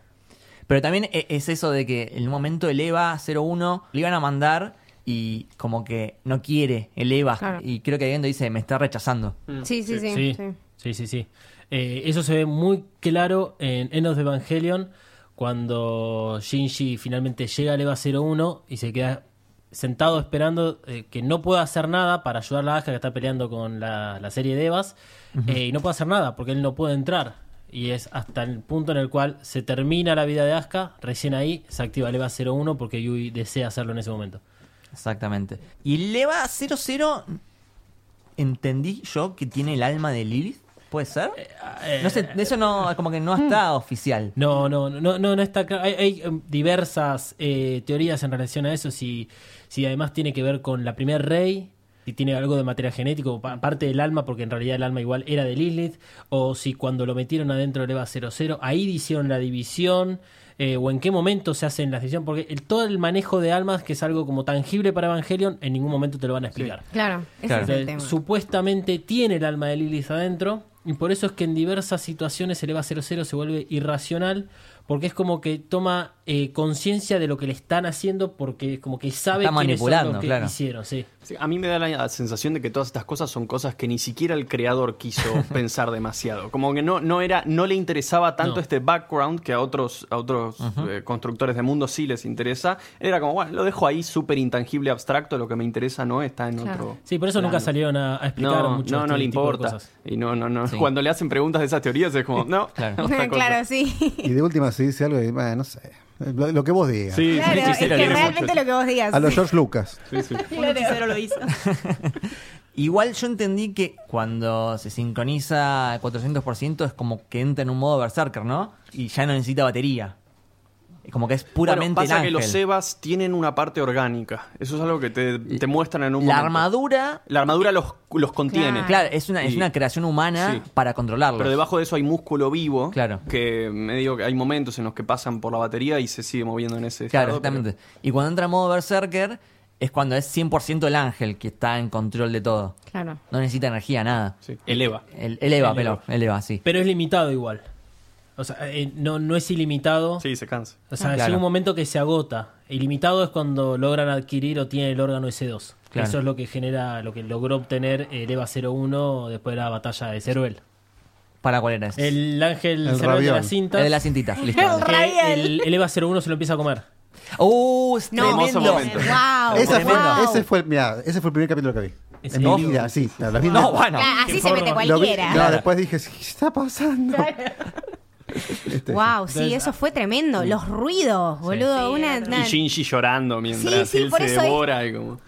Pero también e- es eso de que en un momento el EVA 01 le iban a mandar y como que no quiere el EVA. Claro. Y creo que Gendo dice, me está rechazando. Sí, sí, sí. Sí, sí. sí, sí, sí. Eh, eso se ve muy claro en End of the Evangelion cuando Shinji finalmente llega al EVA 01 y se queda sentado esperando eh, que no pueda hacer nada para ayudar a la Asuka que está peleando con la, la serie de Evas eh, y no puede hacer nada porque él no puede entrar y es hasta el punto en el cual se termina la vida de Asuka recién ahí se activa el EVA 01 porque Yui desea hacerlo en ese momento Exactamente. Y el EVA 00, entendí yo que tiene el alma de Lilith. ¿Puede ser? eh, no sé, eso no, como que no está oficial. No, no, no, no, no está claro. Hay, hay, em, diversas eh, teorías en relación a eso. Si, si además tiene que ver con la primer rey, si tiene algo de material genético, pa- parte del alma, porque en realidad el alma igual era de Lilith, o si cuando lo metieron adentro del EVA 00, ahí hicieron la división, eh, o en qué momento se hacen las divisiones, porque el, todo el manejo de almas, que es algo como tangible para Evangelion, en ningún momento te lo van a explicar. Claro, ese Claro. es el tema. supuestamente tiene el alma de Lilith adentro y por eso es que en diversas situaciones el EVA 00 se vuelve irracional porque es como que toma eh, conciencia de lo que le están haciendo porque es como que sabe Está quiénes son manipulando, los que claro. hicieron, sí. Sí, a mí me da la sensación de que todas estas cosas son cosas que ni siquiera el creador quiso pensar demasiado. Como que no, no era, no le interesaba tanto No. este background que a otros, a otros eh, constructores de mundo sí les interesa. Era como, bueno, lo dejo ahí súper intangible, abstracto, lo que me interesa no está en Claro. otro. Sí, por eso nunca salieron a, a explicar No, mucho no, este no le importa. Y no, no, no. Sí. Cuando le hacen preguntas de esas teorías es como, no, claro, sí. Y de última se dice algo y, bueno, no sé. Lo, lo que vos digas. Sí, Claro, sí, sí, es que realmente mucho. lo que vos digas. A los George Lucas. Sí, sí. Un hechicero lo hizo. Igual yo entendí que cuando se sincroniza 400% es como que entra en un modo berserker, ¿no? Y ya no necesita batería. Como que es puramente Bueno, pasa el que los. Evas tienen una parte orgánica. Eso es algo que te, te muestran en un La momento. armadura, La armadura los, los contiene. claro, es una, es una creación humana Sí. para controlarlos. Pero debajo de eso hay músculo vivo. Claro. Que medio que hay momentos en los que pasan por la batería y se sigue moviendo en ese Claro, estado, pero- exactamente. Y cuando entra en modo berserker es cuando es 100% el ángel que está en control de todo. Claro. No necesita energía, nada. Sí, eleva. El, eleva, El pero Eva. eleva, sí. Pero es limitado igual. O sea, eh, no, no es ilimitado. Sí, se cansa. O sea, Claro. llega un momento que se agota. Ilimitado es cuando logran adquirir o tienen el órgano S2. Claro. Eso es lo que genera, lo que logró obtener el EVA 01 después de la batalla de Ceruel. ¿Para cuál era ese? El ángel El Ceruel de las cintas. El de las cintitas, listo. El el, el EVA 01 se lo empieza a comer. ¡Uh! es No, tremendo! momento. Wow, Ese fue, wow. ese, fue, mirá, ese fue el primer capítulo que vi. ¿En mi vida, sí. No, bueno. Así se mete lo vi- cualquiera. no, después dije, ¿qué está pasando? Este, Wow, sí, Entonces, eso fue tremendo. Los ruidos, boludo. Sí, una, Y Shinji llorando mientras Sí, sí, él por se eso es- devora y como.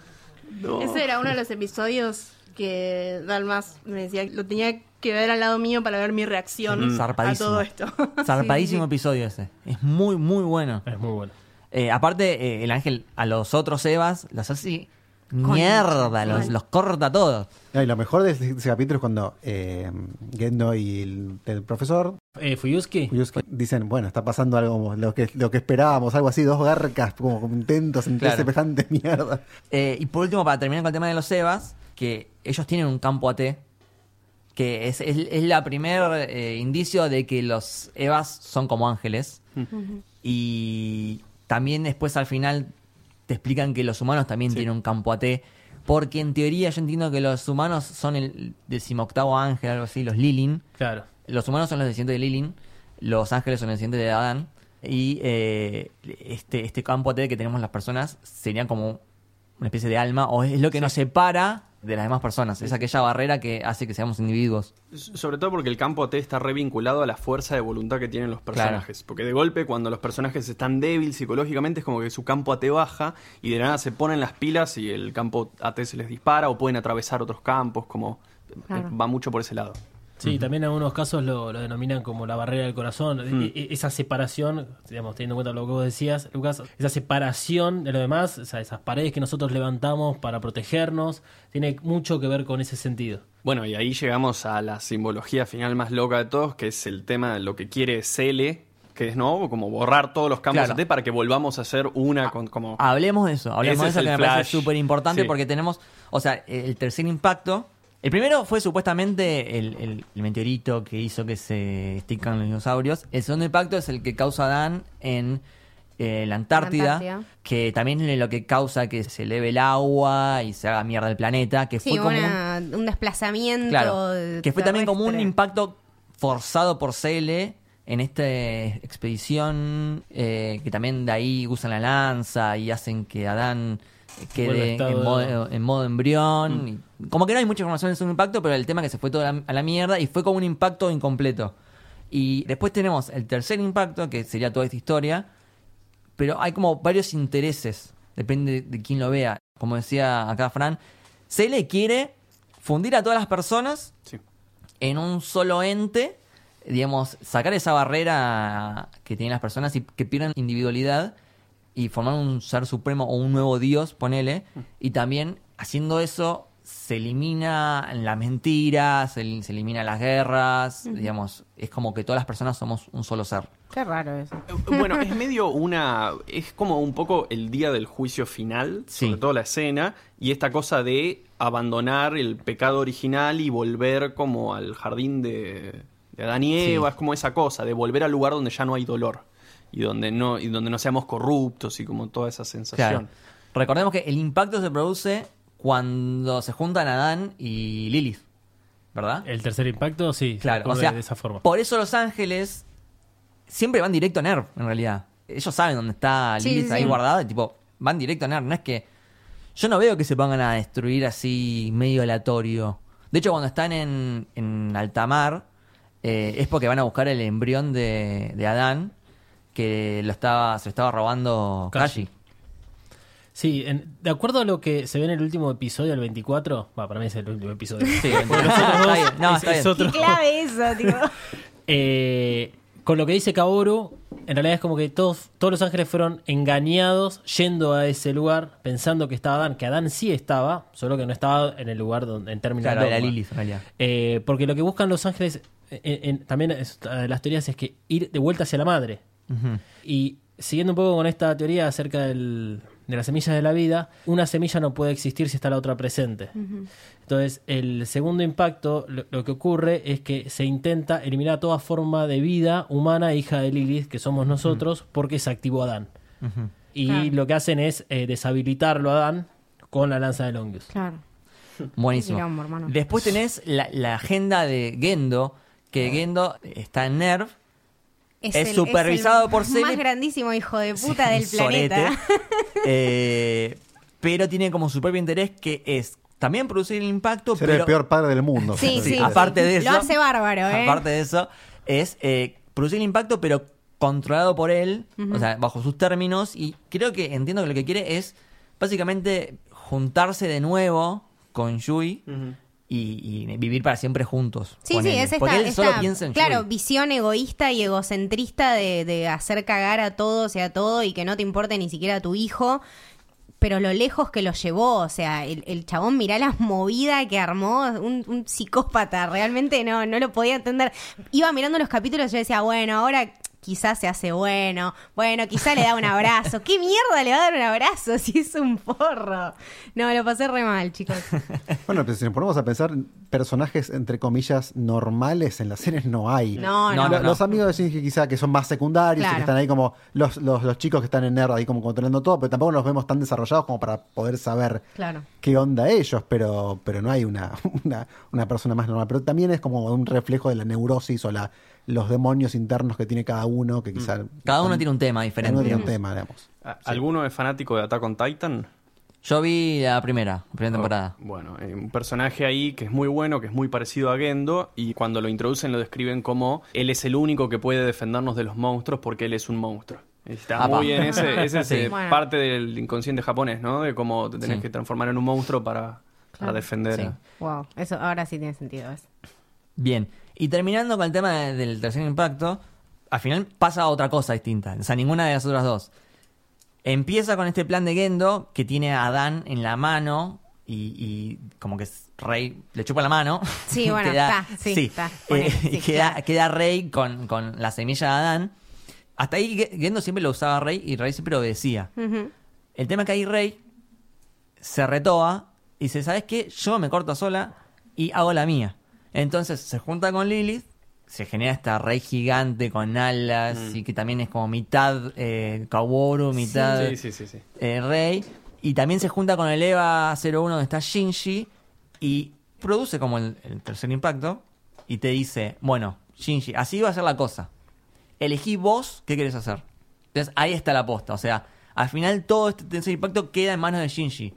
No. Ese era uno de los episodios que Dalmas me decía lo tenía que ver al lado mío para ver mi reacción Mm. a todo esto. Zarpadísimo Sí, sí, episodio ese. Es muy, muy bueno. Es muy bueno. Eh, aparte, eh, el ángel a los otros Evas los hace así. Mierda, los, los corta todos. No, y lo mejor de ese, de ese capítulo es cuando eh, Gendo y el, el profesor Eh, Fuyuski. Dicen, bueno, está pasando algo, lo que, lo que esperábamos, algo así, dos garcas como contentos entre Claro. semejante mierda. Eh, y por último, para terminar con el tema de los Evas, que ellos tienen un campo AT, que es, es, es la primer eh, indicio de que los Evas son como ángeles. Y también después al final te explican que los humanos también tienen un campo AT. Porque en teoría yo entiendo que los humanos son el decimoctavo ángel, algo así, los Lilin. Claro. Los humanos son los descendientes de Lilin, los ángeles son los descendientes de Adán. Y eh, este, este campo AT que tenemos las personas sería como una especie de alma, o es lo que nos separa de las demás personas. Es aquella barrera que hace que seamos individuos. Sobre todo porque el campo AT está re vinculado a la fuerza de voluntad que tienen los personajes. Porque de golpe, cuando los personajes están débiles psicológicamente, es como que su campo AT baja y de nada se ponen las pilas y el campo AT se les dispara o pueden atravesar otros campos. Como Claro. va mucho por ese lado. Sí, también en algunos casos lo, lo denominan como la barrera del corazón. E- e- Esa separación, digamos, teniendo en cuenta lo que vos decías, Lucas, esa separación de lo demás, o sea, esas paredes que nosotros levantamos para protegernos, tiene mucho que ver con ese sentido. Bueno, y ahí llegamos a la simbología final más loca de todos, que es el tema de lo que quiere Cele, que es, ¿no? Como borrar todos los campos Claro. AT para que volvamos a ser una con, como... Hablemos de eso, hablemos Ese de es eso que me parece flash. súper importante Sí. porque tenemos, o sea, el tercer impacto El primero fue supuestamente el, el- el meteorito que hizo que se extingan los dinosaurios. El segundo impacto es el que causa Dan en eh, la Antártida, Antártida. que también es lo que causa que se eleve el agua y se haga mierda el planeta, que Sí, fue como un- una- un desplazamiento. Claro, de- que fue también como un impacto forzado por CL en esta expedición, eh, que también de ahí usan la lanza y hacen que Adán quede en modo, en modo embrión. y- como que no hay mucha información en su impacto, pero el tema es que se fue todo a la, a la mierda y fue como un impacto incompleto. Y después tenemos el tercer impacto, que sería toda esta historia, pero hay como varios intereses, depende de quién lo vea. Como decía acá Fran, CL quiere fundir a todas las personas Sí. en un solo ente, digamos, sacar esa barrera que tienen las personas y que pierden individualidad y formar un ser supremo o un nuevo dios, ponele, y también haciendo eso se elimina las mentiras, se, se elimina las guerras, digamos, es como que todas las personas somos un solo ser. Qué raro eso. Eh, Bueno, es medio una. Es como un poco el día del juicio final, Sí. sobre todo la escena, y esta cosa de abandonar el pecado original y volver como al jardín de, de Adán y Sí. Eva, es como esa cosa, de volver al lugar donde ya no hay dolor y donde no, y donde no seamos corruptos y como toda esa sensación. Claro. Recordemos que el impacto se produce cuando se juntan Adán y Lilith, ¿verdad? El tercer impacto, sí. Claro, o sea, de esa forma. por eso los ángeles siempre van directo a Nerv, en realidad. Ellos saben dónde está Lilith sí, ahí sí. guardada, y tipo, van directo a Nerv. No es que. Yo no veo que se pongan a destruir así medio aleatorio. De hecho, cuando están en, en alta mar, eh, es porque van a buscar el embrión de, de Adán, que lo estaba, se lo estaba robando Kashi. Sí, en- de acuerdo a lo que se ve en el último episodio, el 24, bueno, para mí es el último episodio. Sí, otro- Qué clave eso, tipo. Eh, con lo que dice Kaoru, en realidad es como que todos, todos los ángeles fueron engañados yendo a ese lugar pensando que estaba Adán, que Adán sí estaba, solo que no estaba en el lugar donde en términos Claro, era dogma. Lilith en realidad. Eh, porque lo que buscan los ángeles, eh, en- en- también es- las teorías es que ir de vuelta hacia la madre. Y siguiendo un poco con esta teoría acerca del- de las semillas de la vida, una semilla no puede existir si está la otra presente. Entonces, el segundo impacto, lo, lo que ocurre es que se intenta eliminar toda forma de vida humana hija de Lilith, que somos nosotros, porque se activó Adán. Y Claro. lo que hacen es eh, deshabilitarlo a Adán con la lanza de Longus. Claro. Buenísimo. Después tenés la, la agenda de Gendo, que Gendo está en Nerv. Es supervisado por Cele- más grandísimo hijo de puta del planeta. Eh, pero tiene como su propio interés que es también producir el impacto, Ser pero el peor padre del mundo. Sí, sí. aparte de eso, Lo hace bárbaro, ¿eh? aparte de eso, es eh, producir el impacto, pero controlado por él, o sea, bajo sus términos. Y creo que entiendo que lo que quiere es básicamente juntarse de nuevo con Yui y, y vivir para siempre juntos. Sí, sí, es esta, Porque él solo esta, piensa en claro, visión egoísta y egocentrista de, de hacer cagar a todos y a todo y que no te importe ni siquiera a tu hijo. Pero lo lejos que lo llevó, o sea, el, el chabón mirá la movida que armó, un, un psicópata, realmente no, no lo podía entender. Iba mirando los capítulos y yo decía, bueno, ahora quizás se hace bueno, bueno, quizás le da un abrazo. ¿Qué mierda le va a dar un abrazo si es un porro? No, lo pasé re mal, chicos. Bueno, pero si nos ponemos a pensar, personajes entre comillas normales en las series no hay. No, No, no. Lo- no, no. Los amigos de Shinji quizá que son más secundarios y que están ahí como los, los, los chicos que están en Nerd ahí como controlando todo, pero tampoco los vemos tan desarrollados como para poder saber Claro. qué onda ellos, pero, pero no hay una, una, una persona más normal. Pero también es como un reflejo de la neurosis o la, los demonios internos que tiene cada uno, que quizá... Mm. Cada uno tiene un tema cada diferente. uno tiene un tema, digamos. ¿A- ¿Alguno es fanático de Attack on Titan? Yo vi la primera, primera temporada. Oh, bueno, hay un personaje ahí que es muy bueno, que es muy parecido a Gendo, y cuando lo introducen lo describen como él es el único que puede defendernos de los monstruos porque él es un monstruo. Está Apa. muy bien, ese, ese es Sí. eh, Bueno. parte del inconsciente japonés, ¿no? De cómo te tenés Sí. que transformar en un monstruo para, para defender. Sí. Wow, eso ahora sí tiene sentido. ¿ves? Bien. Y terminando con el tema de- del tercer impacto, al final pasa otra cosa distinta. O sea, ninguna de las otras dos. Empieza con este plan de Gendo que tiene a Adán en la mano y, y como que Rey le chupa la mano. Sí, bueno, está, sí, está, Eh, ponele, sí, queda, claro. queda Rey con, con la semilla de Adán. Hasta ahí Ge- Gendo siempre lo usaba a Rey y Rey siempre obedecía. Ujú. El tema es que ahí Rey se retoa y dice, ¿sabes qué? Yo me corto sola y hago la mía. Entonces se junta con Lilith, se genera esta rey gigante con alas Mm. y que también es como mitad eh, Kaworu, mitad Sí, sí, sí, sí. eh, rey. Y también se junta con el EVA 01 donde está Shinji y produce como el, el tercer impacto y te dice, bueno, Shinji, así va a ser la cosa. Elegí vos qué querés hacer. Entonces ahí está la posta. O sea, al final todo este tercer impacto queda en manos de Shinji.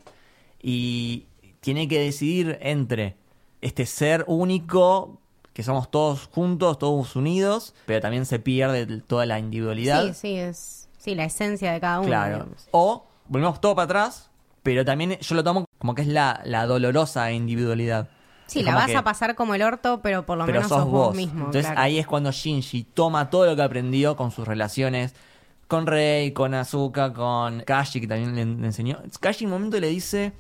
Y tiene que decidir entre este ser único, que somos todos juntos, todos unidos, pero también se pierde toda la individualidad. Sí, sí, es sí, la esencia de cada uno. Claro. digamos. O volvemos todo para atrás, pero también yo lo tomo como que es la, la dolorosa individualidad. Sí, Es la vas que- a pasar como el orto, pero por lo pero menos sos vos. mismo. Entonces claro. ahí es cuando Shinji toma todo lo que aprendió con sus relaciones con Rei, con Asuka, con Kashi, que también le, le enseñó. Kashi en un momento le dice,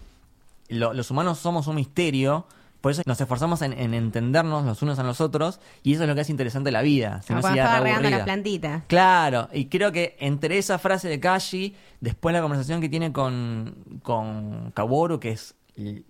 "Lo- los humanos somos un misterio, por eso nos esforzamos en, en entendernos los unos a los otros, y eso es lo que hace interesante la vida. Sería estaba re regando aburrida. las plantitas. Claro, y creo que entre esa frase de Kashi, después la conversación que tiene con, con Kaworu, que es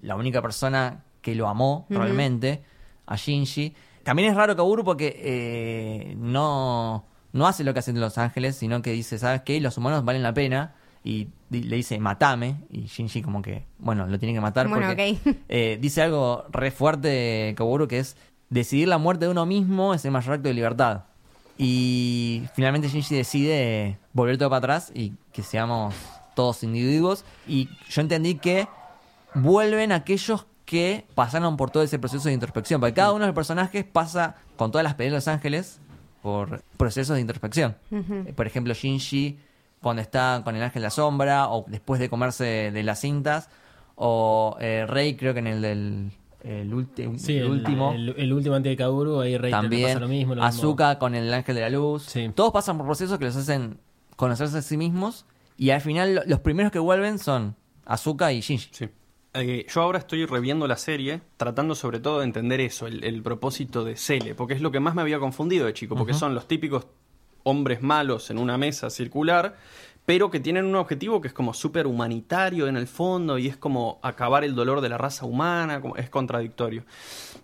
la única persona que lo amó Ujú. realmente, a Shinji. También es raro Kaworu porque eh, no, no hace lo que hacen Los Ángeles, sino que dice, ¿sabes qué? Los humanos valen la pena. Y le dice, matame. Y Shinji como que, bueno, lo tiene que matar Bueno, porque eh, dice algo re fuerte Kaworu que es decidir la muerte de uno mismo es el mayor acto de libertad. Y finalmente Shinji decide volver todo para atrás y que seamos todos individuos. Y yo entendí que vuelven aquellos que pasaron por todo ese proceso de introspección. Porque cada uno de los personajes pasa con todas las peleas de los ángeles por procesos de introspección. Por ejemplo, Shinji cuando está con el ángel de la sombra o después de comerse de las cintas. O eh, Rey creo que en el del el ulti- Sí, el el, último. El, el último antes de Kaoru, ahí Rey También pasa lo mismo. lo mismo. Azuka con el ángel de la luz. Sí. Todos pasan por procesos que los hacen conocerse a sí mismos. Y al final lo- los primeros que vuelven son Azuka y Shinji. Sí. Eh, yo ahora estoy reviendo la serie, tratando sobre todo de entender eso, el, el propósito de Cele, porque es lo que más me había confundido de chico, porque son los típicos hombres malos en una mesa circular, pero que tienen un objetivo que es como súper humanitario en el fondo y es como acabar el dolor de la raza humana, como, es contradictorio.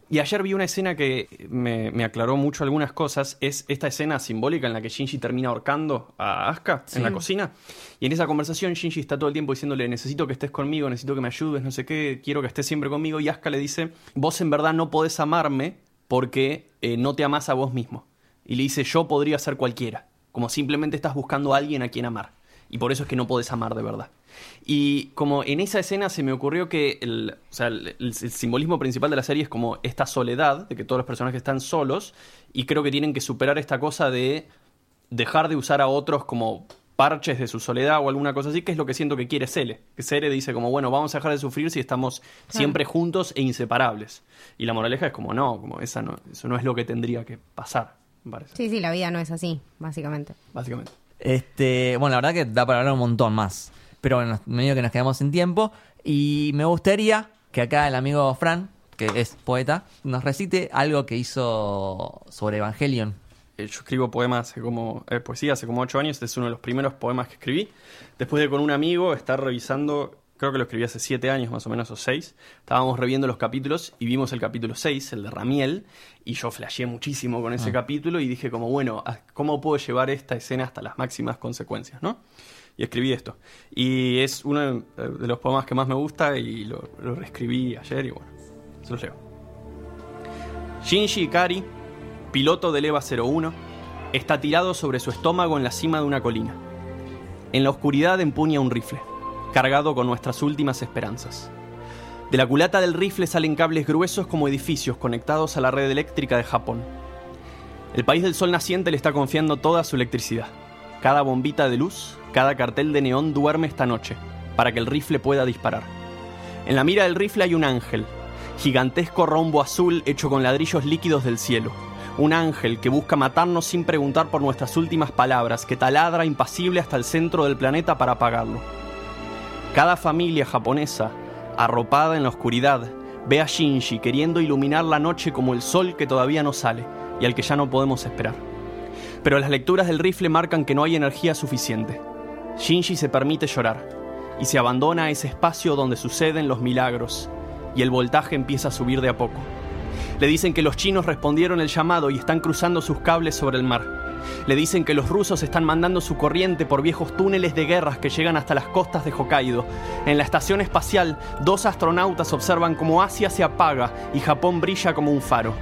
Y ayer vi una escena que me, me aclaró mucho algunas cosas, es esta escena simbólica en la que Shinji termina ahorcando a Asuka en la cocina. Y en esa conversación Shinji está todo el tiempo diciéndole, necesito que estés conmigo, necesito que me ayudes, no sé qué, quiero que estés siempre conmigo. Y Asuka le dice, vos en verdad no podés amarme porque eh, no te amás a vos mismo. Y le dice, yo podría ser cualquiera, como simplemente estás buscando a alguien a quien amar. Y por eso es que no podés amar de verdad. Y como en esa escena se me ocurrió que el, o sea, el, el- el simbolismo principal de la serie es como esta soledad, de que todos los personajes están solos, y creo que tienen que superar esta cosa de dejar de usar a otros como parches de su soledad o alguna cosa así, que es lo que siento que quiere Cele. Que Cele dice como, bueno, vamos a dejar de sufrir si estamos siempre juntos e inseparables. Y la moraleja es como, no, como esa no, eso no es lo que tendría que pasar, parece. Sí, sí, la vida no es así, básicamente. Básicamente. Este, bueno, la verdad que da para hablar un montón más. Pero bueno, medio que nos quedamos sin tiempo. Y me gustaría que acá el amigo Fran, que es poeta, nos recite algo que hizo sobre Evangelion. Eh, Yo escribo poemas hace como, eh, poesía hace como ocho años, este es uno de los primeros poemas que escribí. Después de con un amigo estar revisando, creo que lo escribí hace siete años más o menos, o seis, estábamos reviendo los capítulos y vimos el capítulo 6, el de Ramiel, y yo flasheé muchísimo con ese capítulo y dije como, bueno, ah, ¿cómo puedo llevar esta escena hasta las máximas consecuencias, no? Y escribí esto. Y es uno de, de los poemas que más me gusta y lo, lo reescribí ayer y bueno, se los leo. Shinji Ikari, piloto del EVA 01, está tirado sobre su estómago en la cima de una colina. En la oscuridad empuña un rifle, cargado con nuestras últimas esperanzas. De la culata del rifle salen cables gruesos como edificios conectados a la red eléctrica de Japón. El país del sol naciente le está confiando toda su electricidad. Cada bombita de luz, cada cartel de neón duerme esta noche, para que el rifle pueda disparar. En la mira del rifle hay un ángel, gigantesco rombo azul hecho con ladrillos líquidos del cielo. Un ángel que busca matarnos sin preguntar por nuestras últimas palabras, que taladra impasible hasta el centro del planeta para apagarlo. Cada familia japonesa, arropada en la oscuridad, ve a Shinji queriendo iluminar la noche como el sol que todavía no sale y al que ya no podemos esperar. Pero las lecturas del rifle marcan que no hay energía suficiente. Shinji se permite llorar y se abandona a ese espacio donde suceden los milagros y el voltaje empieza a subir de a poco. Le dicen que los chinos respondieron el llamado y están cruzando sus cables sobre el mar. Le dicen que los rusos están mandando su corriente por viejos túneles de guerras que llegan hasta las costas de Hokkaido. En la estación espacial, dos astronautas observan cómo Asia se apaga y Japón brilla como un faro.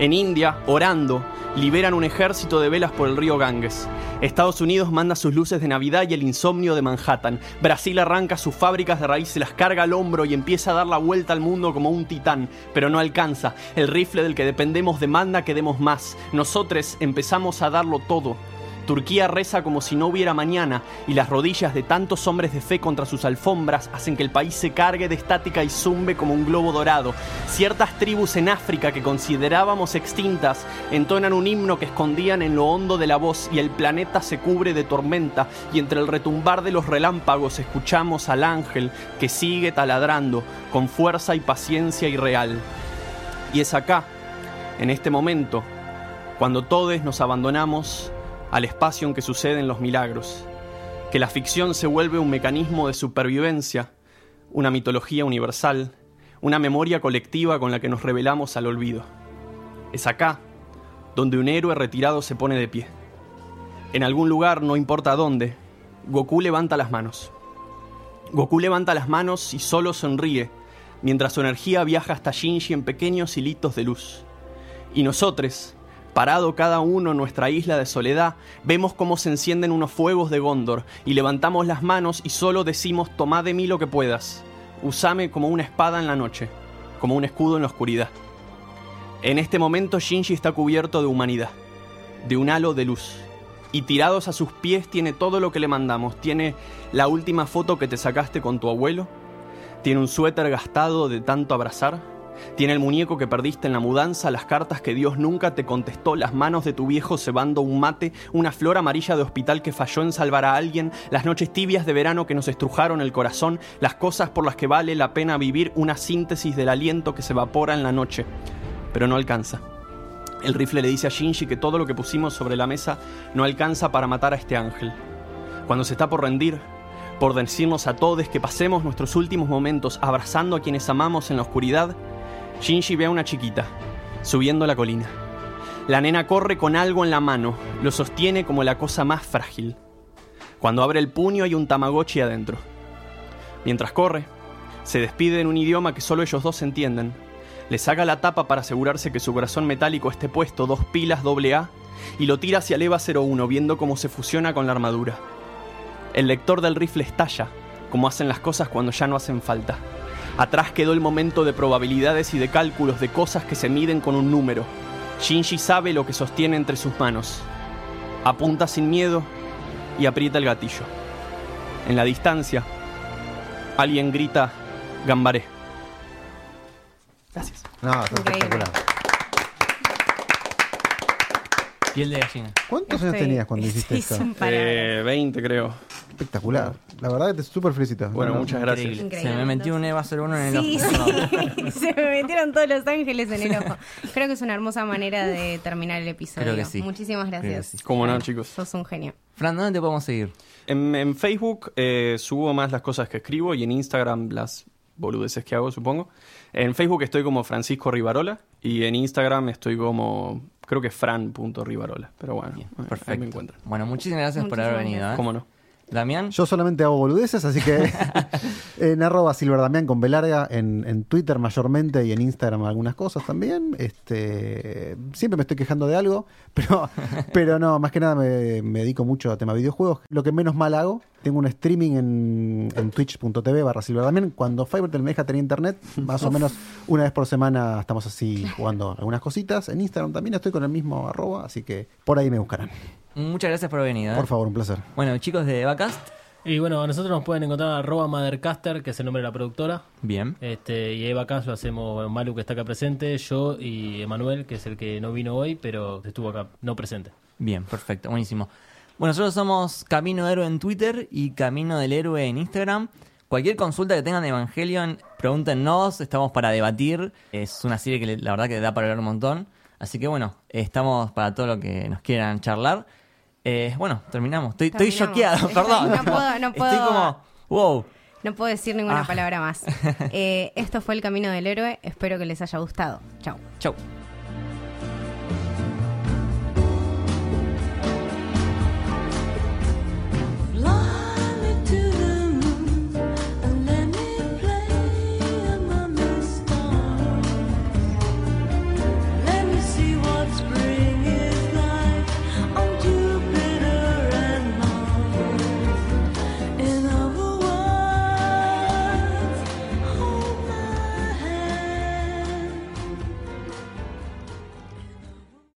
En India, orando, liberan un ejército de velas por el río Ganges. Estados Unidos manda sus luces de Navidad y el insomnio de Manhattan. Brasil arranca sus fábricas de raíz, se las carga al hombro y empieza a dar la vuelta al mundo como un titán, pero no alcanza. El rifle del que dependemos demanda que demos más. Nosotros empezamos a darlo todo. Turquía reza como si no hubiera mañana y las rodillas de tantos hombres de fe contra sus alfombras hacen que el país se cargue de estática y zumbe como un globo dorado. Ciertas tribus en África que considerábamos extintas entonan un himno que escondían en lo hondo de la voz y el planeta se cubre de tormenta y entre el retumbar de los relámpagos escuchamos al ángel que sigue taladrando con fuerza y paciencia irreal. Y es acá, en este momento, cuando todos nos abandonamos al espacio en que suceden los milagros, que la ficción se vuelve un mecanismo de supervivencia, una mitología universal, una memoria colectiva con la que nos revelamos al olvido. Es acá donde un héroe retirado se pone de pie. En algún lugar, no importa dónde, Goku levanta las manos. Goku levanta las manos y solo sonríe, mientras su energía viaja hasta Shinji en pequeños hilitos de luz. Y nosotros, Parado cada uno en nuestra isla de soledad, vemos cómo se encienden unos fuegos de Gondor y levantamos las manos y solo decimos tomad de mí lo que puedas. Usame como una espada en la noche, como un escudo en la oscuridad. En este momento Shinji está cubierto de humanidad, de un halo de luz. Y tirados a sus pies tiene todo lo que le mandamos. Tiene la última foto que te sacaste con tu abuelo. Tiene un suéter gastado de tanto abrazar tiene el muñeco que perdiste en la mudanza, las cartas que Dios nunca te contestó, las manos de tu viejo cebando un mate, una flor amarilla de hospital que falló en salvar a alguien, las noches tibias de verano que nos estrujaron el corazón, las cosas por las que vale la pena vivir, una síntesis del aliento que se evapora en la noche. Pero no alcanza. El rifle le dice a Shinji que todo lo que pusimos sobre la mesa no alcanza para matar a este ángel. Cuando se está por rendir, por decirnos a todos que pasemos nuestros últimos momentos abrazando a quienes amamos en la oscuridad, Shinji ve a una chiquita, subiendo la colina. La nena corre con algo en la mano, lo sostiene como la cosa más frágil. Cuando abre el puño hay un tamagotchi adentro. Mientras corre, se despide en un idioma que solo ellos dos entienden. Le saca la tapa para asegurarse que su corazón metálico esté puesto dos pilas AA y lo tira hacia el EVA 01 viendo cómo se fusiona con la armadura. El lector del rifle estalla, como hacen las cosas cuando ya no hacen falta. Atrás quedó el momento de probabilidades y de cálculos de cosas que se miden con un número. Shinji sabe lo que sostiene entre sus manos. Apunta sin miedo y aprieta el gatillo. En la distancia, alguien grita, Gambaré. Gracias. No, Increíble. espectacular. Piel de gallina. ¿Cuántos años Estoy- tenías cuando hiciste esto? sin palabras. Eh, 20 creo. Espectacular. La verdad que te súper felicito. Bueno, No, no. muchas gracias. Increíble. Se me metió un Eva 01 en el Sí, ojo. sí. Se me metieron todos los ángeles en el ojo. Creo que es una hermosa manera de terminar el episodio. Creo que sí. Muchísimas Creo que gracias. sí. Cómo no, chicos. Sos un genio. Fran, ¿dónde te podemos seguir? En, en Facebook eh, subo más las cosas que escribo y en Instagram las boludeces que hago, supongo. En Facebook estoy como Francisco Rivarola y en Instagram estoy como, creo que fran.rivarola. Pero bueno, Bien, ahí perfecto. me encuentran. Bueno, muchísimas gracias por haber Muchísimas venido. ¿eh? ¿Cómo no? Damián, Yo solamente hago boludeces, así que en arroba silverdamián con B larga, en, en Twitter mayormente y en Instagram algunas cosas también. Este, siempre me estoy quejando de algo, pero, pero no, más que nada me, me dedico mucho a tema videojuegos. Lo que menos mal hago, tengo un streaming en, en twitch.tv barra silverdamián. Cuando Fivertel me deja tener internet, más o menos una vez por semana estamos así jugando algunas cositas. En Instagram también estoy con el mismo arroba, así que por ahí me buscarán. muchas gracias por venido. ¿eh? Por favor, un placer. Bueno, chicos de Evacast, Y bueno, a nosotros nos pueden encontrar arroba Mothercaster, que es el nombre de la productora. bien. Este, y Eva Cast lo hacemos bueno, Malu, que está acá presente, yo y Emanuel, que es el que no vino hoy, pero estuvo acá, no presente. Bien, perfecto, buenísimo. Bueno, nosotros somos Camino Héroe en Twitter y Camino del Héroe en Instagram. Cualquier consulta que tengan de Evangelion, pregúntenos, estamos para debatir. Es una serie que la verdad que da para hablar un montón. Así que bueno, estamos para todo lo que nos quieran charlar. Eh, bueno, terminamos. Estoy, estoy Terminamos. choqueado, perdón. No puedo- no Estoy puedo- como, wow. No puedo decir ninguna Ah. palabra más. Eh, esto fue El Camino del Héroe. Espero que les haya gustado. Chao. Chau.